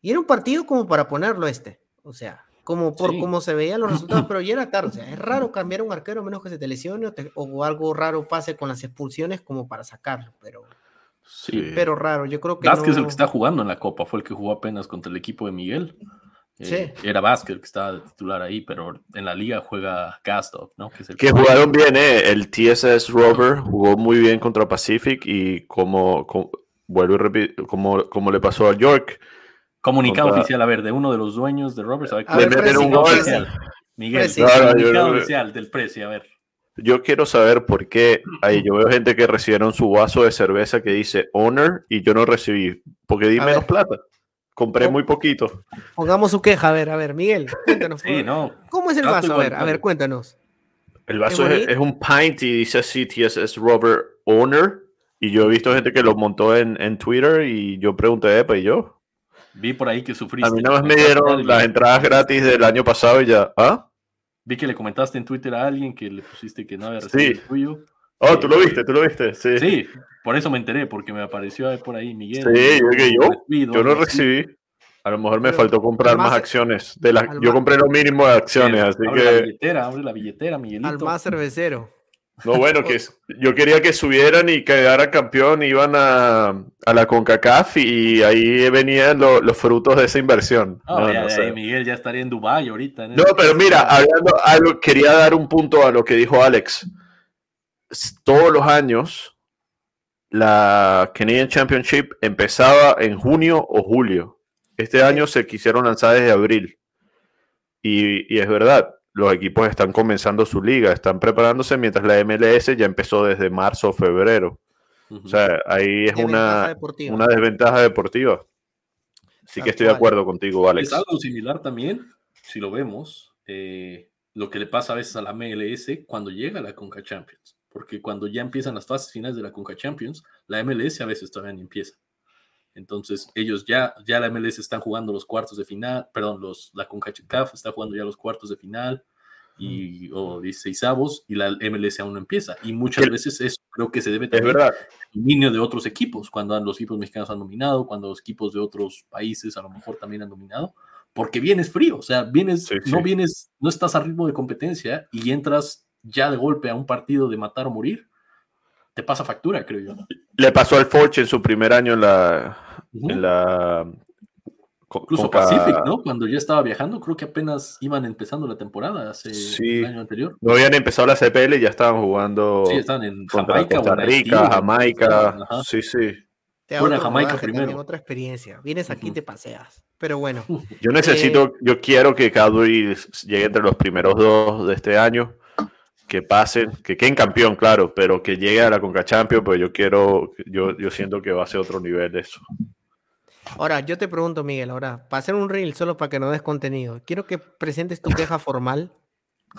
y era un partido como para ponerlo este, o sea, como por cómo se veían los resultados, pero ya era tarde, o sea, es raro cambiar un arquero menos que se te lesione o, algo raro pase con las expulsiones como para sacarlo, pero sí. pero raro, yo creo que Vázquez es el que está jugando en la Copa, fue el que jugó apenas contra el equipo de Miguel. Eh, era Vázquez que estaba de titular ahí, pero en la liga juega Gastov, ¿no? Que, jugaron bien, ¿eh? El TSS Rover jugó muy bien contra Pacific y como, vuelvo y repito, como, como le pasó a York. Comunicado oficial, a ver, de uno de los dueños de Rover. A ver, un gol. Miguel, comunicado oficial del precio, a ver. Yo quiero saber por qué ahí yo veo gente que recibieron su vaso de cerveza que dice owner y yo no recibí, porque di menos plata. Compré muy poquito. Pongamos su queja, a ver, a ver, Miguel, cuéntanos. sí, no. ¿Cómo es el vaso? A ver, a ver, cuéntanos. El vaso es, un pint y dice así, TSS Robert Owner. Y yo he visto gente que lo montó en, en Twitter y yo pregunté, ¿epa y yo? Vi por ahí que sufriste. A mí nada más me dieron las entradas gratis del año pasado y ya. ¿Ah? Vi que le comentaste en Twitter a alguien que le pusiste que no había recibido el tuyo. Oh, tú lo viste, tú lo viste, sí. Sí, por eso me enteré, porque me apareció por ahí Miguel. Sí, yo, yo, no recibí. A lo mejor me faltó comprar más acciones. De la, yo compré lo mínimo de acciones, así abre que. La billetera, abre la billetera, Miguelito. Al más cervecero. No, bueno, que yo quería que subieran y quedara campeón, iban a, a la CONCACAF y ahí venían los frutos de esa inversión. no, Miguel ya estaría en Dubái ahorita. No, pero mira, hablando algo, quería dar un punto a lo que dijo Alex todos los años la Canadian Championship empezaba en junio o julio. Este año se quisieron lanzar desde abril. Y, es verdad, los equipos están comenzando su liga, están preparándose mientras la MLS ya empezó desde marzo o febrero. O sea, ahí es una, una desventaja deportiva. Sí que estoy de acuerdo contigo, Alex. Es algo similar también, si lo vemos, eh, lo que le pasa a veces a la MLS cuando llega a la Conca Champions porque cuando ya empiezan las fases finales de la Conca Champions, la MLS a veces todavía no empieza. Entonces, ellos ya, ya la MLS están jugando los cuartos de final, perdón, los, la CONCACAF está jugando ya los cuartos de final y, o 16 avos y la MLS aún no empieza. Y muchas veces eso creo que se debe también al dominio de otros equipos, cuando los equipos mexicanos han dominado, cuando los equipos de otros países a lo mejor también han dominado, porque vienes frío, o sea, vienes, no vienes, no estás a ritmo de competencia y entras ya de golpe a un partido de matar o morir, te pasa factura, creo yo. Le pasó al Forge en su primer año en la. en la Incluso Pacific, ¿no? Cuando ya estaba viajando, creo que apenas iban empezando la temporada hace el año anterior. No habían empezado la CPL y ya estaban jugando. Sí, están en Jamaica, Costa Rica, Jamaica. Sí, sí. Te bueno, Jamaica primero. otra experiencia. Vienes aquí y te paseas. Pero bueno. Yo necesito, eh, yo quiero que Cadbury llegue entre los primeros dos de este año que pasen, que queden campeón, claro, pero que llegue a la Conca Champions, pues yo quiero, yo, yo siento que va a ser otro nivel de eso. Ahora, yo te pregunto, Miguel, ahora, para hacer un reel solo para que no des contenido, quiero que presentes tu queja formal.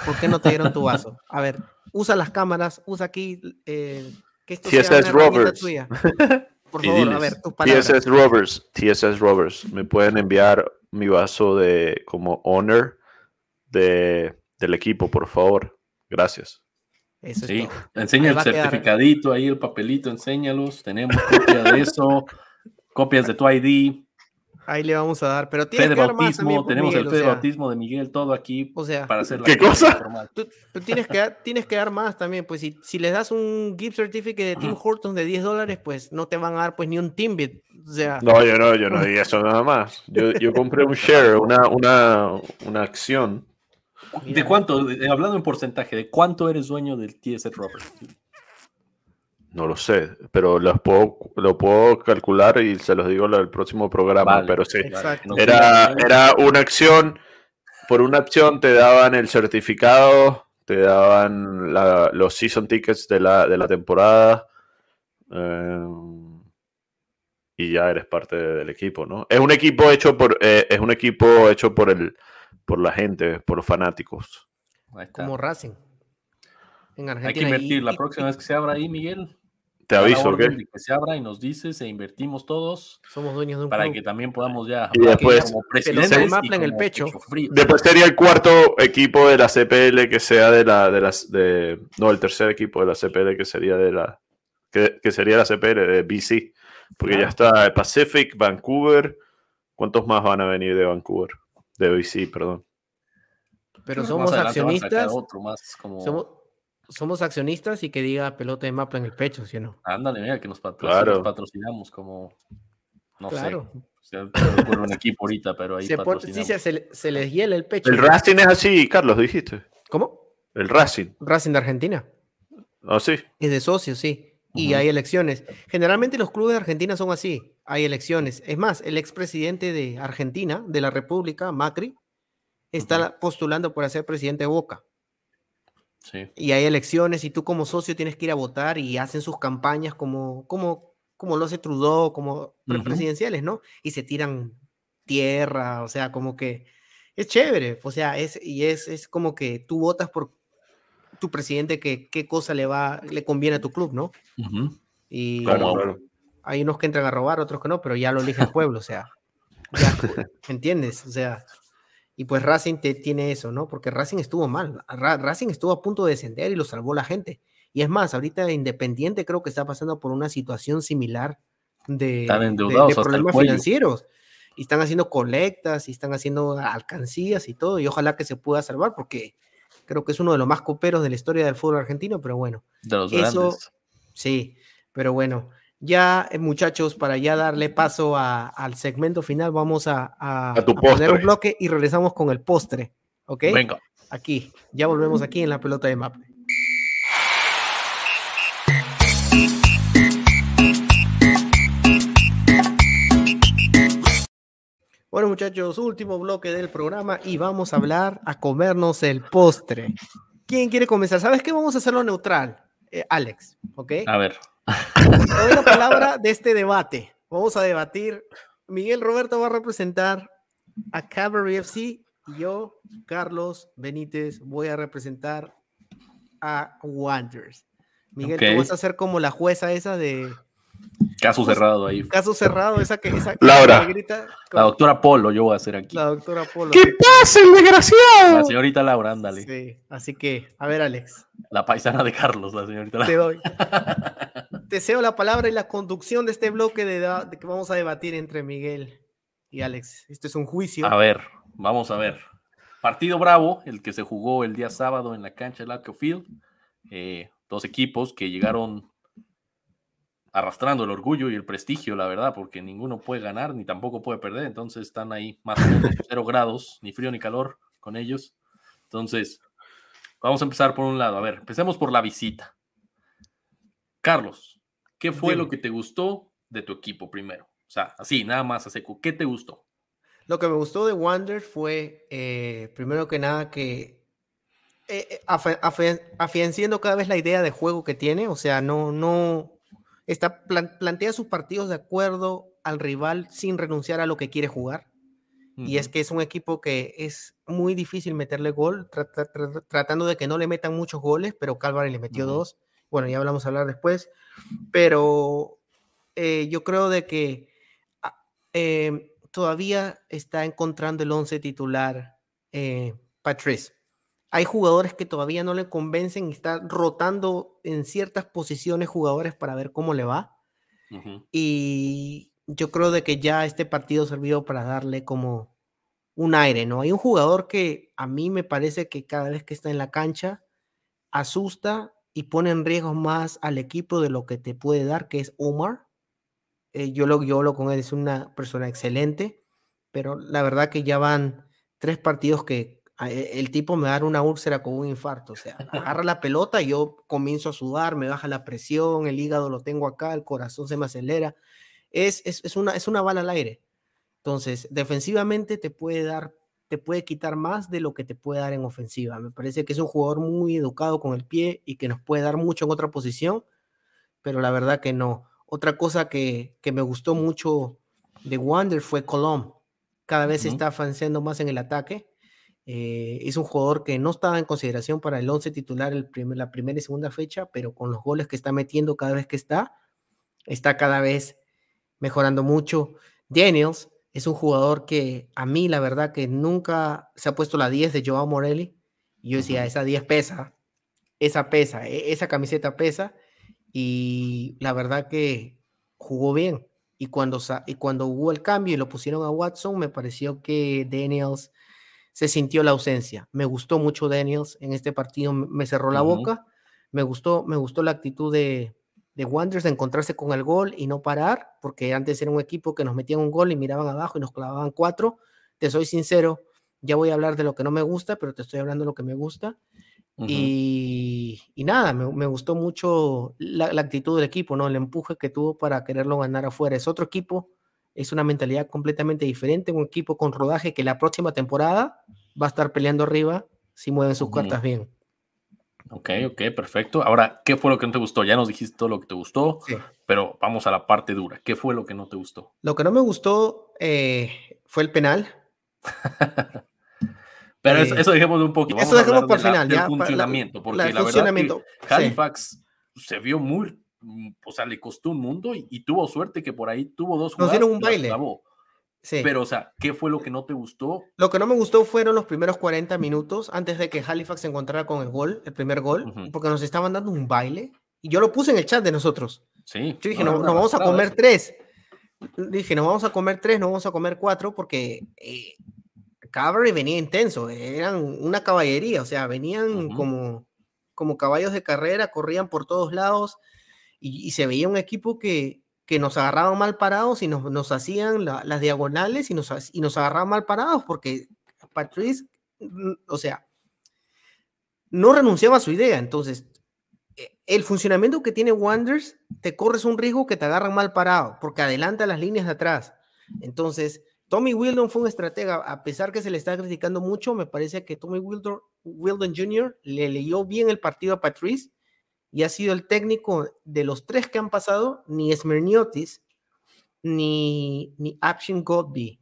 ¿Por qué no te dieron tu vaso? A ver, usa las cámaras, usa aquí eh, que esto TSS Roberts. Por favor, a ver, tus palabras. TSS Roberts, TSS Roberts, me pueden enviar mi vaso de como honor de, del equipo, por favor. Gracias. sí, enseña el certificadito ahí, el papelito, enséñalos. Tenemos copia de eso, copias de tu ID. Ahí le vamos a dar, pero tiene que bautismo, más tenemos el fe de bautismo de Miguel, todo aquí o sea, para hacer la ¿Qué cosa? Tú, tienes, que dar, tienes que dar más también, pues si, si les das un gift certificate de Tim Hortons de 10 dólares, pues no te van a dar pues ni un Timbit. O sea, no, yo no, yo no di eso nada más. Yo, yo compré un share, una, una, una acción ¿De cuánto? hablando en porcentaje, ¿de cuánto eres dueño del TSS Robert? No lo sé, pero lo puedo, lo puedo calcular y se los digo en el próximo programa. pero sí, era, era una acción. Por una acción te daban el certificado, te daban los season tickets de la, de la temporada. Eh, y ya eres parte del equipo, ¿no? Es un equipo hecho por, eh, es un equipo hecho por el, por la gente, por los fanáticos. Como Racing. En Argentina. Hay que invertir. La próxima vez que se abra ahí, Miguel, te aviso, ¿ok? Que se abra y nos dices e invertimos todos. Somos dueños de un Para que también podamos ya. Y después, como presidente en el pecho. Después sería el cuarto equipo de la CPL que sea de la. De las, de, no, el tercer equipo de la CPL que sería de la. Que, que sería la CPL de BC. Porque ya está Pacific, Vancouver. ¿Cuántos más van a venir de Vancouver? De BC, perdón. Pero somos accionistas. somos, accionistas y que diga pelota de mapa en el pecho, ¿sí o no? Ándale, mira, que nos, patrocinamos como. No claro. sé. por un equipo ahorita, pero ahí se sí, se, se, les hiela el pecho. El Racing es así, Carlos, dijiste. ¿Cómo? El Racing. Racing de Argentina. Ah, sí. Es de socios, sí. Y hay elecciones. Generalmente los clubes de Argentina son así. Hay elecciones. Es más, el expresidente de Argentina, de la República, Macri, está postulando por ser presidente de Boca. Sí. Y hay elecciones y tú como socio tienes que ir a votar y hacen sus campañas como, como, como lo hace Trudeau, como presidenciales, ¿no? Y se tiran tierra, o sea, como que es chévere, o sea, es, y es, es como que tú votas por tu presidente que qué cosa le va, le conviene a tu club, ¿no? Y hay unos que entran a robar, otros que no, pero ya lo elige el pueblo, o sea, ya, ¿entiendes? O sea, y pues Racing te, tiene eso, ¿no? Porque Racing estuvo mal. Racing estuvo a punto de descender y lo salvó la gente. Y es más, ahorita Independiente creo que está pasando por una situación similar de, de, problemas financieros. Y están haciendo colectas y están haciendo alcancías y todo. Y ojalá que se pueda salvar porque creo que es uno de los más coperos de la historia del fútbol argentino. Pero bueno, de los eso, Sí, pero bueno, ya, eh, muchachos, para ya darle paso al segmento final, vamos a, poner un bloque y regresamos con el postre. ¿Ok? Venga. Aquí, ya volvemos aquí en la pelota de Maple. Bueno, muchachos, último bloque del programa y vamos a hablar a comernos el postre. ¿Quién quiere comenzar? ¿Sabes qué? Vamos a hacerlo neutral. Eh, Alex, ¿ok? A ver. La palabra de este debate. Vamos a debatir. Miguel Roberto va a representar a Cavalry FC y yo, Carlos Benítez, voy a representar a Wanderers. Miguel, tú vas a ser como la jueza esa de Caso cerrado ahí. Caso cerrado, esa que, esa Laura. La doctora Polo, yo voy a hacer aquí. La doctora Polo. ¿Qué pasa, el desgraciado? La señorita Laura, ándale. Sí, así que, a ver, Alex. La paisana de Carlos, la señorita Laura. Te doy. Te cedo la palabra y la conducción de este bloque de, que vamos a debatir entre Miguel y Alex. Esto es un juicio. A ver, vamos a ver. Partido bravo, el que se jugó el día sábado en la cancha del Arco Field. Eh, dos equipos que llegaron arrastrando el orgullo y el prestigio, la verdad, porque ninguno puede ganar ni tampoco puede perder, entonces están ahí más o menos cero grados, ni frío ni calor con ellos. Entonces, vamos a empezar por un lado. A ver, empecemos por la visita. Carlos, ¿qué fue lo que te gustó de tu equipo primero? O sea, así, nada más a seco. ¿Qué te gustó? Lo que me gustó de Wander fue, eh, primero que nada, que eh, eh afianciando cada vez la idea de juego que tiene, o sea, no, no, está, plantea sus partidos de acuerdo al rival sin renunciar a lo que quiere jugar. Y es que es un equipo que es muy difícil meterle gol, tratando de que no le metan muchos goles, pero Calvary le metió dos. Bueno, ya hablamos a hablar después. Pero eh, yo creo de que ah, em, todavía está encontrando el once titular eh, Patrice hay jugadores que todavía no le convencen y está rotando en ciertas posiciones jugadores para ver cómo le va. Y yo creo de que ya este partido sirvió para darle como un aire, ¿no? Hay un jugador que a mí me parece que cada vez que está en la cancha asusta y pone en riesgo más al equipo de lo que te puede dar, que es Omar. Eh, yo, lo, yo hablo con él, es una persona excelente, pero la verdad que ya van tres partidos que el tipo me da una úlcera con un infarto. O sea, agarra la pelota y yo comienzo a sudar, me baja la presión, el hígado lo tengo acá, el corazón se me acelera. Es, es, una, es una bala al aire. Entonces, defensivamente te puede dar, te puede quitar más de lo que te puede dar en ofensiva. Me parece que es un jugador muy educado con el pie y que nos puede dar mucho en otra posición, pero la verdad que no. Otra cosa que, que me gustó mucho de Wander fue Colom. Cada vez está avanzando más en el ataque Eh, es un jugador que no estaba en consideración para el 11 titular el la primera y segunda fecha, pero con los goles que está metiendo cada vez que está, está cada vez mejorando mucho. Daniels es un jugador que a mí la verdad que nunca se ha puesto la 10 de Joao Morelli. Y yo decía, esa 10 pesa, esa pesa, e, esa camiseta pesa. Y la verdad que jugó bien. Y cuando, y cuando hubo el cambio y lo pusieron a Watson, me pareció que Daniels se sintió la ausencia. Me gustó mucho Daniels en este partido, me cerró la boca. Me gustó, me gustó la actitud de, de Wanderers de encontrarse con el gol y no parar, porque antes era un equipo que nos metían un gol y miraban abajo y nos clavaban cuatro. Te soy sincero, ya voy a hablar de lo que no me gusta, pero te estoy hablando de lo que me gusta. y, nada, me, gustó mucho la, actitud del equipo, ¿no? El empuje que tuvo para quererlo ganar afuera. Es otro equipo es una mentalidad completamente diferente, un equipo con rodaje que la próxima temporada va a estar peleando arriba si mueven sus cartas bien. Ok, ok, perfecto. Ahora, ¿qué fue lo que no te gustó? Ya nos dijiste todo lo que te gustó, pero vamos a la parte dura. ¿Qué fue lo que no te gustó? Lo que no me gustó eh, fue el penal. pero eso, eh, dejemos de un poquito. eso dejemos por final, ya. funcionamiento, porque la, verdad que Halifax se vio muy o sea, le costó un mundo y, tuvo suerte que por ahí tuvo dos jugadas. Nos dieron un baile. Sí. Pero, o sea, ¿qué fue lo que no te gustó? Lo que no me gustó fueron los primeros 40 minutos antes de que Halifax se encontrara con el gol, el primer gol, porque nos estaban dando un baile. Y yo lo puse en el chat de nosotros. Sí. Yo dije, no, nos vamos a comer tres. Dije, nos vamos a comer tres, no vamos a comer cuatro, porque eh, Cavalry venía intenso, eran una caballería, o sea, venían como, como caballos de carrera, corrían por todos lados y, se veía un equipo que, que nos agarraban mal parados y nos, nos hacían las diagonales y nos, y nos mal parados porque Patrice, mm, o sea, no renunciaba a su idea. Entonces, e, el funcionamiento que tiene Wonders, te corres un riesgo que te agarran mal parado porque adelanta las líneas de atrás. Entonces, Tommy Wildon fue un estratega, a pesar que se le está criticando mucho, me parece que Tommy Wildon Jr. le leyó bien el partido a Patrice y ha sido el técnico de los tres que han pasado, ni Smirniotis, ni, ni Action Godby,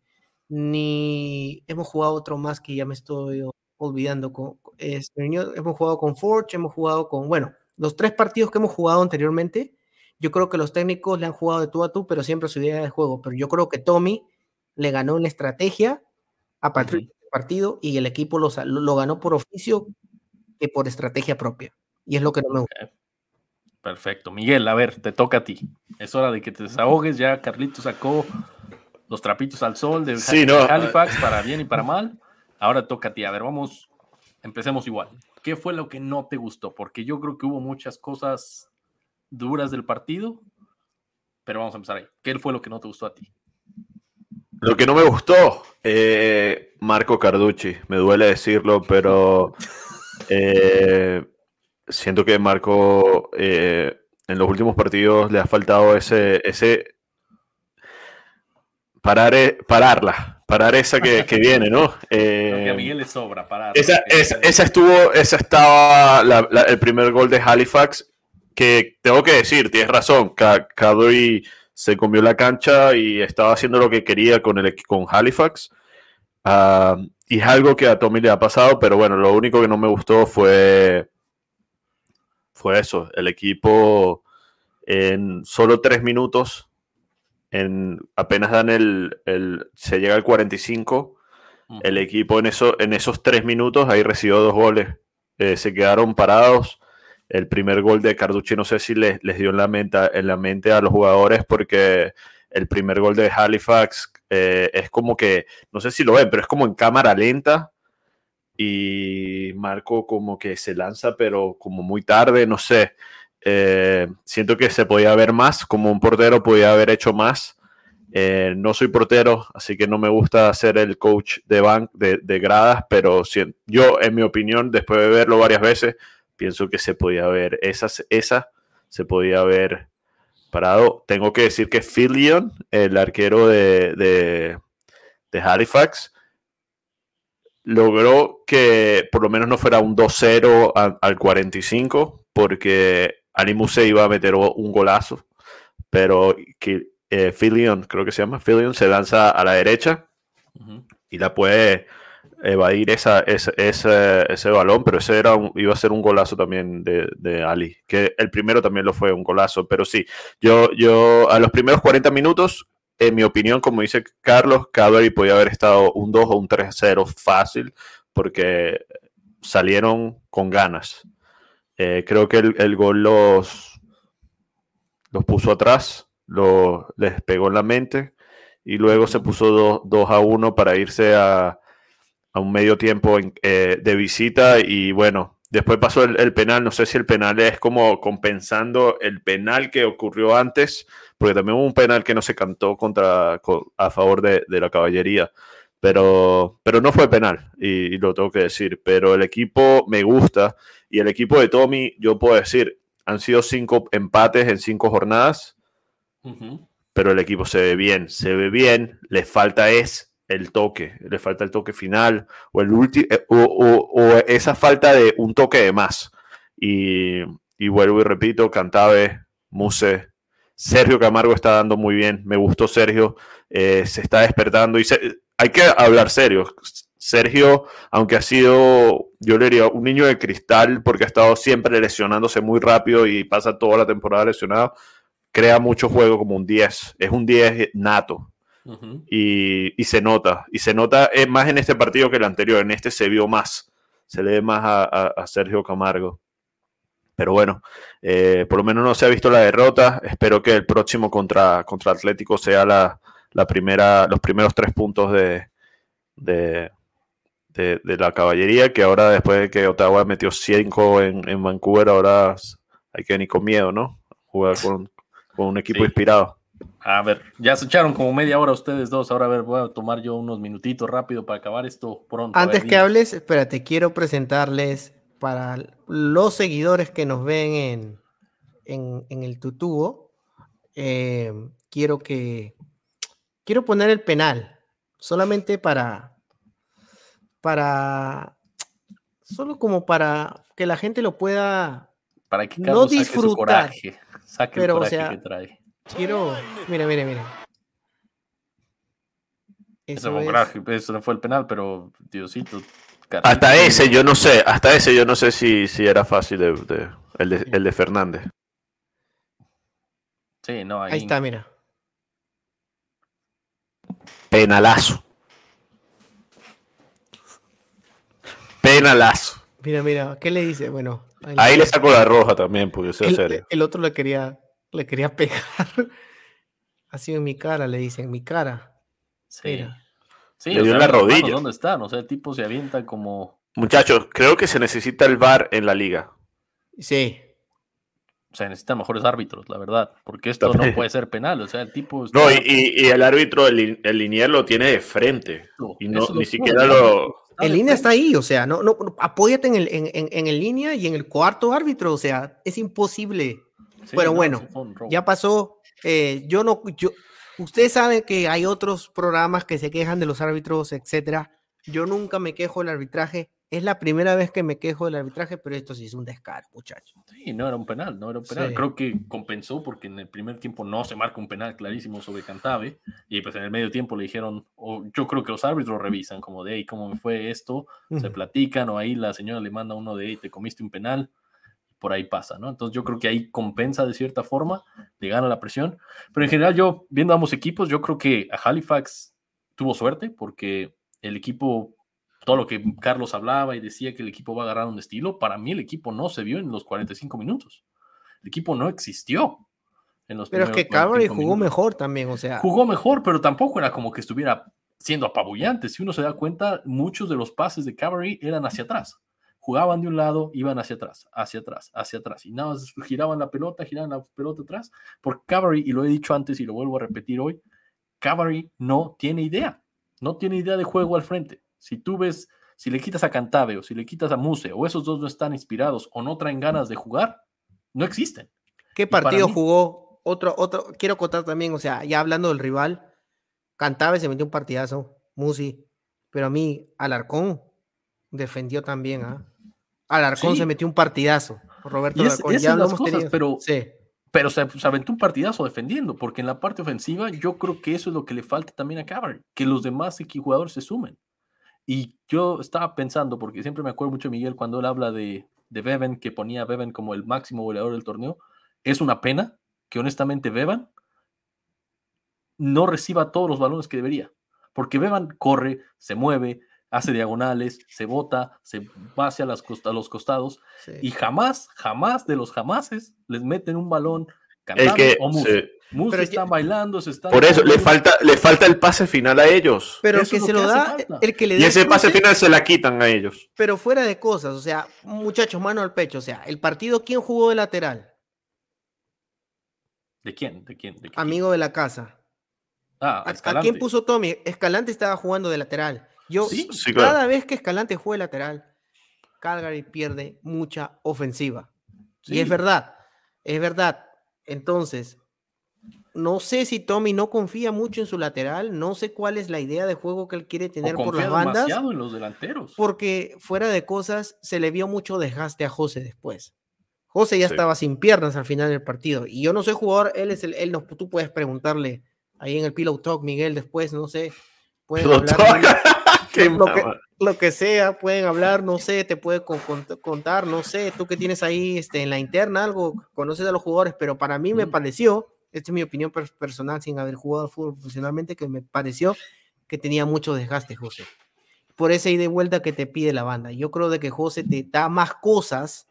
ni hemos jugado otro más que ya me estoy olvidando. Con, hemos jugado con Forge, hemos jugado con, bueno, los tres partidos que hemos jugado anteriormente, yo creo que los técnicos le han jugado de tú a tú, pero siempre su idea de juego. Pero yo creo que Tommy le ganó en estrategia a partir del partido y el equipo lo, lo ganó por oficio que por estrategia propia. Y es lo que no me gusta. Perfecto. Miguel, a ver, te toca a ti. Es hora de que te desahogues. Ya Carlito sacó los trapitos al sol de, Halifax para bien y para mal. Ahora toca a ti. A ver, vamos, empecemos igual. ¿Qué fue lo que no te gustó? Porque yo creo que hubo muchas cosas duras del partido, pero vamos a empezar ahí. ¿Qué fue lo que no te gustó a ti? Lo que no me gustó, eh, Marco Carducci, me duele decirlo, pero eh, siento que Marco eh, en los últimos partidos le ha faltado ese, ese parar, eh, pararla, parar esa que, viene, ¿no? Eh, a Miguel le sobra parar. Esa, estuvo, esa estaba el primer gol de Halifax, que tengo que decir, tienes razón, Cadbury se comió la cancha y estaba haciendo lo que quería con, el, con Halifax. Ah, y es algo que a Tommy le ha pasado, pero bueno, lo único que no me gustó fue fue eso, el equipo en solo tres minutos, en, apenas dan el, se llega al 45, el equipo en, eso, en esos tres minutos ahí recibió dos goles, eh, se quedaron parados. El primer gol de Carducci no sé si les, les dio en la, mente, en la mente a los jugadores porque el primer gol de Halifax eh, es como que, no sé si lo ven, pero es como en cámara lenta y Marco como que se lanza, pero como muy tarde, no sé. Eh, siento que se podía ver más, como un portero podía haber hecho más. Eh, no soy portero, así que no me gusta ser el coach de, bank, de, gradas, pero yo, en mi opinión, después de verlo varias veces, pienso que se podía ver, esa, esa se podía haber parado. Tengo que decir que Fillion, el arquero de, de, de Halifax, logró que por lo menos no fuera un 2-0 al 45, porque se iba a meter un golazo, pero que eh, creo que se llama, Fillion se lanza a la derecha y la puede, evadir esa, ese, ese, balón, pero ese era iba a ser un golazo también de, Ali, que el primero también lo fue un golazo, pero sí, yo, yo a los primeros 40 minutos, en mi opinión, como dice Carlos, Cadbury podía haber estado un 2 o un 3-0 fácil, porque salieron con ganas. Eh, creo que el, gol los, los puso atrás, lo, les pegó en la mente y luego se puso 2 a 1 para irse a, a un medio tiempo eh, de visita y bueno, después pasó el, penal, no sé si el penal es como compensando el penal que ocurrió antes, porque también hubo un penal que no se cantó contra, a favor de, la caballería. Pero, pero no fue penal, y, lo tengo que decir. Pero el equipo me gusta, y el equipo de Tommy, yo puedo decir, han sido cinco empates en cinco jornadas, pero el equipo se ve bien, se ve bien, le falta es el toque, le falta el toque final o, el eh, o, esa falta de un toque de más. Y, vuelvo y repito, Cantave, Muse, Sergio Camargo está dando muy bien, me gustó Sergio, eh, se está despertando y hay que hablar serio. Sergio, aunque ha sido, yo le diría, un niño de cristal porque ha estado siempre lesionándose muy rápido y pasa toda la temporada lesionado, crea mucho juego como un 10, es un 10 nato, y, se nota, y se nota eh, más en este partido que el anterior, en este se vio más, se le ve más a, Sergio Camargo. Pero bueno, eh, por lo menos no se ha visto la derrota. Espero que el próximo contra, contra Atlético sea la, primera, los primeros tres puntos de, de, la caballería, que ahora después de que Ottawa metió cinco en, Vancouver, ahora hay que venir con miedo, ¿no? Jugar con, un equipo inspirado. A ver, ya se echaron como media hora ustedes dos. Ahora, a ver, voy a tomar yo unos minutitos rápido para acabar esto pronto. Antes que hables, espérate, quiero presentarles para los seguidores que nos ven en, en, el tutubo. Eh, quiero que. Quiero poner el penal. Solamente para. Para. Solo como para que la gente lo pueda. Para que no disfrutar. Saque pero, o sea, que trae Quiero. Mira, mira, mira. Eso, fue, eso no fue el penal, pero Diosito. Hasta ese yo no sé, hasta ese yo no sé si, si era fácil de, el, de, el de Fernández. Sí, no, ahí... ahí está, mira. Penalazo. Penalazo. Mira, mira, ¿qué le dice? Bueno. Ahí, le saco la roja también, porque eso es serio. El otro le quería le quería pegar. Así en mi cara, le dicen, mi cara. Sí. Sí, le dio en la rodilla. ¿Dónde están? O sea, el tipo se avienta como. Muchachos, creo que se necesita el VAR en la liga. Sí. O sea, necesita mejores árbitros, la verdad, porque esto no puede ser penal. O sea, el tipo. No, y, el árbitro, el, el linier lo tiene de frente. y no, ni siquiera lo. El línea está ahí, o sea, no, no, apóyate en el, en, en el línea y en el cuarto árbitro, o sea, es imposible. Pero bueno, ya pasó. Eh, yo no, yo, ustedes saben que hay otros programas que se quejan de los árbitros, etcétera. Yo nunca me quejo del arbitraje. Es la primera vez que me quejo del arbitraje, pero esto sí es un descaro, muchachos. Sí, no era un penal, no era un penal. Creo que compensó porque en el primer tiempo no se marca un penal clarísimo sobre Cantave y pues en el medio tiempo le dijeron, o yo creo que los árbitros revisan como de, ahí ¿cómo me fue esto? Se platican o ahí la señora le manda uno de, te comiste un penal por ahí pasa, ¿no? Entonces yo creo que ahí compensa de cierta forma, le gana la presión, pero en general yo, viendo ambos equipos, yo creo que a Halifax tuvo suerte porque el equipo, todo lo que Carlos hablaba y decía que el equipo va a agarrar un estilo, para mí el equipo no se vio en los 45 minutos, el equipo no existió. En los pero es que Cavalry jugó mejor también, o sea. Jugó mejor, pero tampoco era como que estuviera siendo apabullante. Si uno se da cuenta, muchos de los pases de Cavalry eran hacia atrás jugaban de un lado, iban hacia atrás, hacia atrás, hacia atrás, y nada más giraban la pelota, giraban la pelota atrás, por Cavalry, y lo he dicho antes y lo vuelvo a repetir hoy, Cavalry no tiene idea, no tiene idea de juego al frente. Si tú ves, si le quitas a Cantave o si le quitas a Muse, o esos dos no están inspirados o no traen ganas de jugar, no existen. ¿Qué partido jugó? Otro, otro, quiero contar también, o sea, ya hablando del rival, Cantave se metió un partidazo, Musi, pero a mí, Alarcón defendió también, ¿ah? Alarcón se metió un partidazo. Roberto Alarcón. Ya hemos tenido. pero, pero se, aventó un partidazo defendiendo, porque en la parte ofensiva yo creo que eso es lo que le falta también a Cavalry, que los demás jugadores se sumen. Y yo estaba pensando, porque siempre me acuerdo mucho de Miguel cuando él habla de, de Bevan, que ponía a Bevan como el máximo goleador del torneo. Es una pena que honestamente Bevan no reciba todos los balones que debería. Porque Bevan corre, se mueve, hace diagonales, se bota, se va hacia las a los costados y jamás, jamás de los jamases les meten un balón cantando que, o Mus. están bailando, se están. Por eso, le falta, le falta el pase final a ellos. Pero el que se lo da, el que le Y ese pase final se la quitan a ellos. Pero fuera de cosas, o sea, muchachos, mano al pecho. O sea, el partido, ¿quién jugó de lateral? ¿De quién? ¿De quién? Amigo de la casa. Ah, ¿A, quién puso Tommy? Escalante estaba jugando de lateral. Yo, cada vez que Escalante juega lateral, Calgary pierde mucha ofensiva. Y es verdad, es verdad. Entonces, no sé si Tommy no confía mucho en su lateral, no sé cuál es la idea de juego que él quiere tener por las bandas. en los delanteros. Porque fuera de cosas, se le vio mucho desgaste a José después. José ya estaba sin piernas al final del partido. Y yo no soy jugador, él es el, él no, tú puedes preguntarle ahí en el Pillow Talk, Miguel, después, no sé, pueden hablar lo, que, sea, pueden hablar, no sé, te puede contar, no sé, tú que tienes ahí este, en la interna algo, conoces a los jugadores, pero para mí me pareció, esta es mi opinión personal sin haber jugado fútbol profesionalmente, que me pareció que tenía mucho desgaste, José. Por esa ida y vuelta que te pide la banda. Yo creo de que José te da más cosas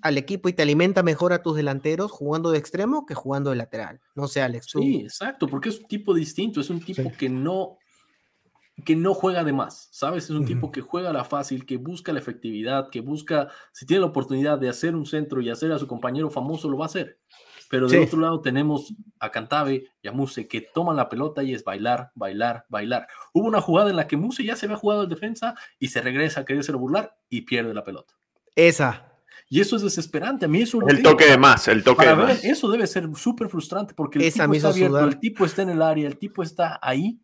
al equipo y te alimenta mejor a tus delanteros jugando de extremo que jugando de lateral. No sé, Alex. Sí, exacto, porque es un tipo distinto, es un tipo que no que no juega de más, ¿sabes? Es un tipo que juega la fácil, que busca la efectividad, que busca, si tiene la oportunidad de hacer un centro y hacer a su compañero famoso, lo va a hacer. Pero del otro lado tenemos a Cantave y a Muse que toman la pelota y es bailar, bailar, bailar. Hubo una jugada en la que Muse ya se había jugado en defensa y se regresa a quererse burlar y pierde la pelota. Esa, y eso es desesperante. A mí eso El toque de más, el toque de más. Eso debe ser súper frustrante porque el tipo está abierto, el tipo está en el área, el tipo está ahí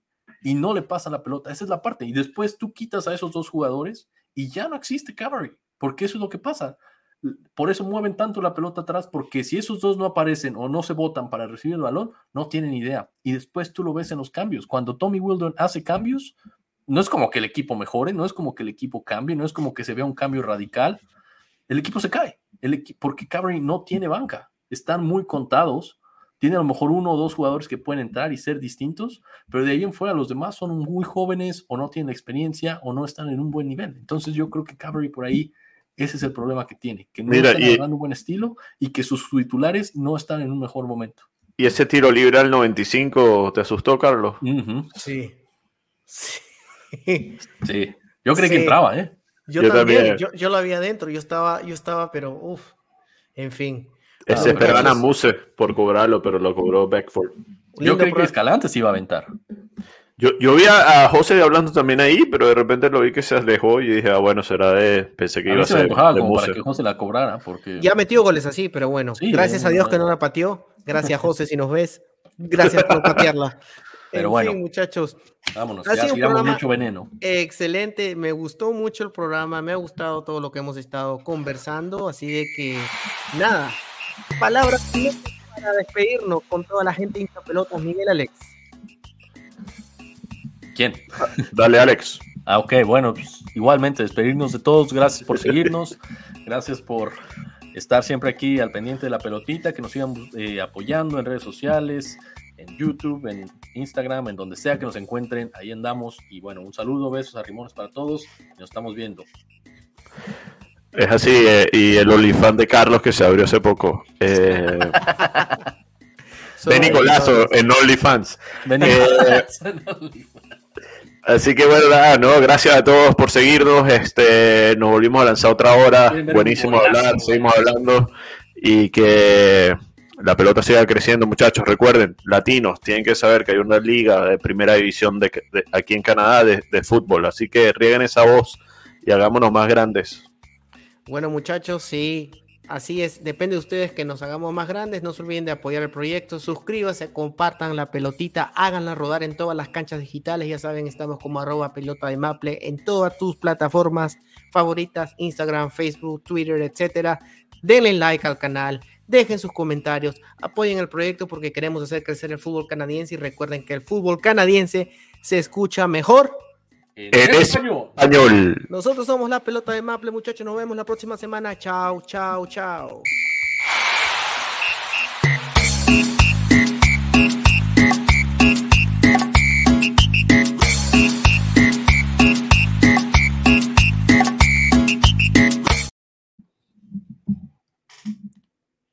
y no le pasa la pelota. Esa es la parte. Y después tú quitas a esos dos jugadores y ya no existe Cavalry, porque eso es lo que pasa. Por eso mueven tanto la pelota atrás, porque si esos dos no aparecen o no se votan para recibir el balón, no tienen idea. Y después tú lo ves en los cambios. Cuando Tommy Wildon hace cambios, no es como que el equipo mejore, no es como que el equipo cambie, no es como que se vea un cambio radical el equipo se cae, el porque Cavalry no tiene banca, están muy contados, tiene a lo mejor uno o dos jugadores que pueden entrar y ser distintos, pero de ahí en fuera los demás son muy jóvenes o no tienen experiencia o no están en un buen nivel. Entonces yo creo que Cavalry por ahí, ese es el problema que tiene, que no están dando un buen estilo y que sus titulares no están en un mejor momento. ¿Y ese tiro libre al 95 te asustó, Carlos? Sí. Sí. Yo creí que entraba, ¿eh? Yo, también, Yo, lo había dentro, yo estaba, yo estaba, pero uff, en fin. Ese esperaban a Muse por cobrarlo, pero lo cobró Beckford. Yo creí que Escalante se iba a aventar. Yo, yo vi a, José hablando también ahí, pero de repente lo vi que se alejó y dije, ah, bueno, será de. Pensé que iba a ser. como para que José la cobrara. Porque... Ya metió goles así, pero bueno. gracias a Dios que no la pateó. Gracias, José, si nos ves. Gracias por patearla. Pero bueno, muchachos. Vámonos, ya tiramos mucho veneno. Excelente, me gustó mucho el programa, me ha gustado todo lo que hemos estado conversando, así de que nada, palabras para despedirnos con toda la gente hincha pelotas, Miguel Alex. ¿Quién? Dale, Alex. Ah, ok, bueno, pues, igualmente despedirnos de todos, gracias por seguirnos, gracias por estar siempre aquí al pendiente de la pelotita, que nos sigan eh, apoyando en redes sociales, en YouTube, en Instagram, en donde sea que nos encuentren, ahí andamos. Y bueno, un saludo, besos, arrimones para todos. Nos estamos viendo. Es así, eh, y el OnlyFans de Carlos que se abrió hace poco. Eh, de Nicolazo en OnlyFans. Eh, así que bueno, nada, no, gracias a todos por seguirnos. Este, nos volvimos a lanzar otra hora. Buenísimo hablar, seguimos hablando. Y que la pelota siga creciendo, muchachos. Recuerden, latinos tienen que saber que hay una liga de primera división de, aquí en Canadá de, de, fútbol. Así que rieguen esa voz y hagámonos más grandes. Bueno, muchachos, sí, así es. Depende de ustedes que nos hagamos más grandes. No se olviden de apoyar el proyecto. Suscríbanse, compartan la pelotita, háganla rodar en todas las canchas digitales. Ya saben, estamos como arroba pelota de Maple en todas tus plataformas favoritas: Instagram, Facebook, Twitter, etcétera. Denle like al canal Dejen sus comentarios, apoyen el proyecto porque queremos hacer crecer el fútbol canadiense y recuerden que el fútbol canadiense se escucha mejor en, español. Nosotros somos la pelota de Maple, muchachos. Nos vemos la próxima semana. Chao, chao, chao.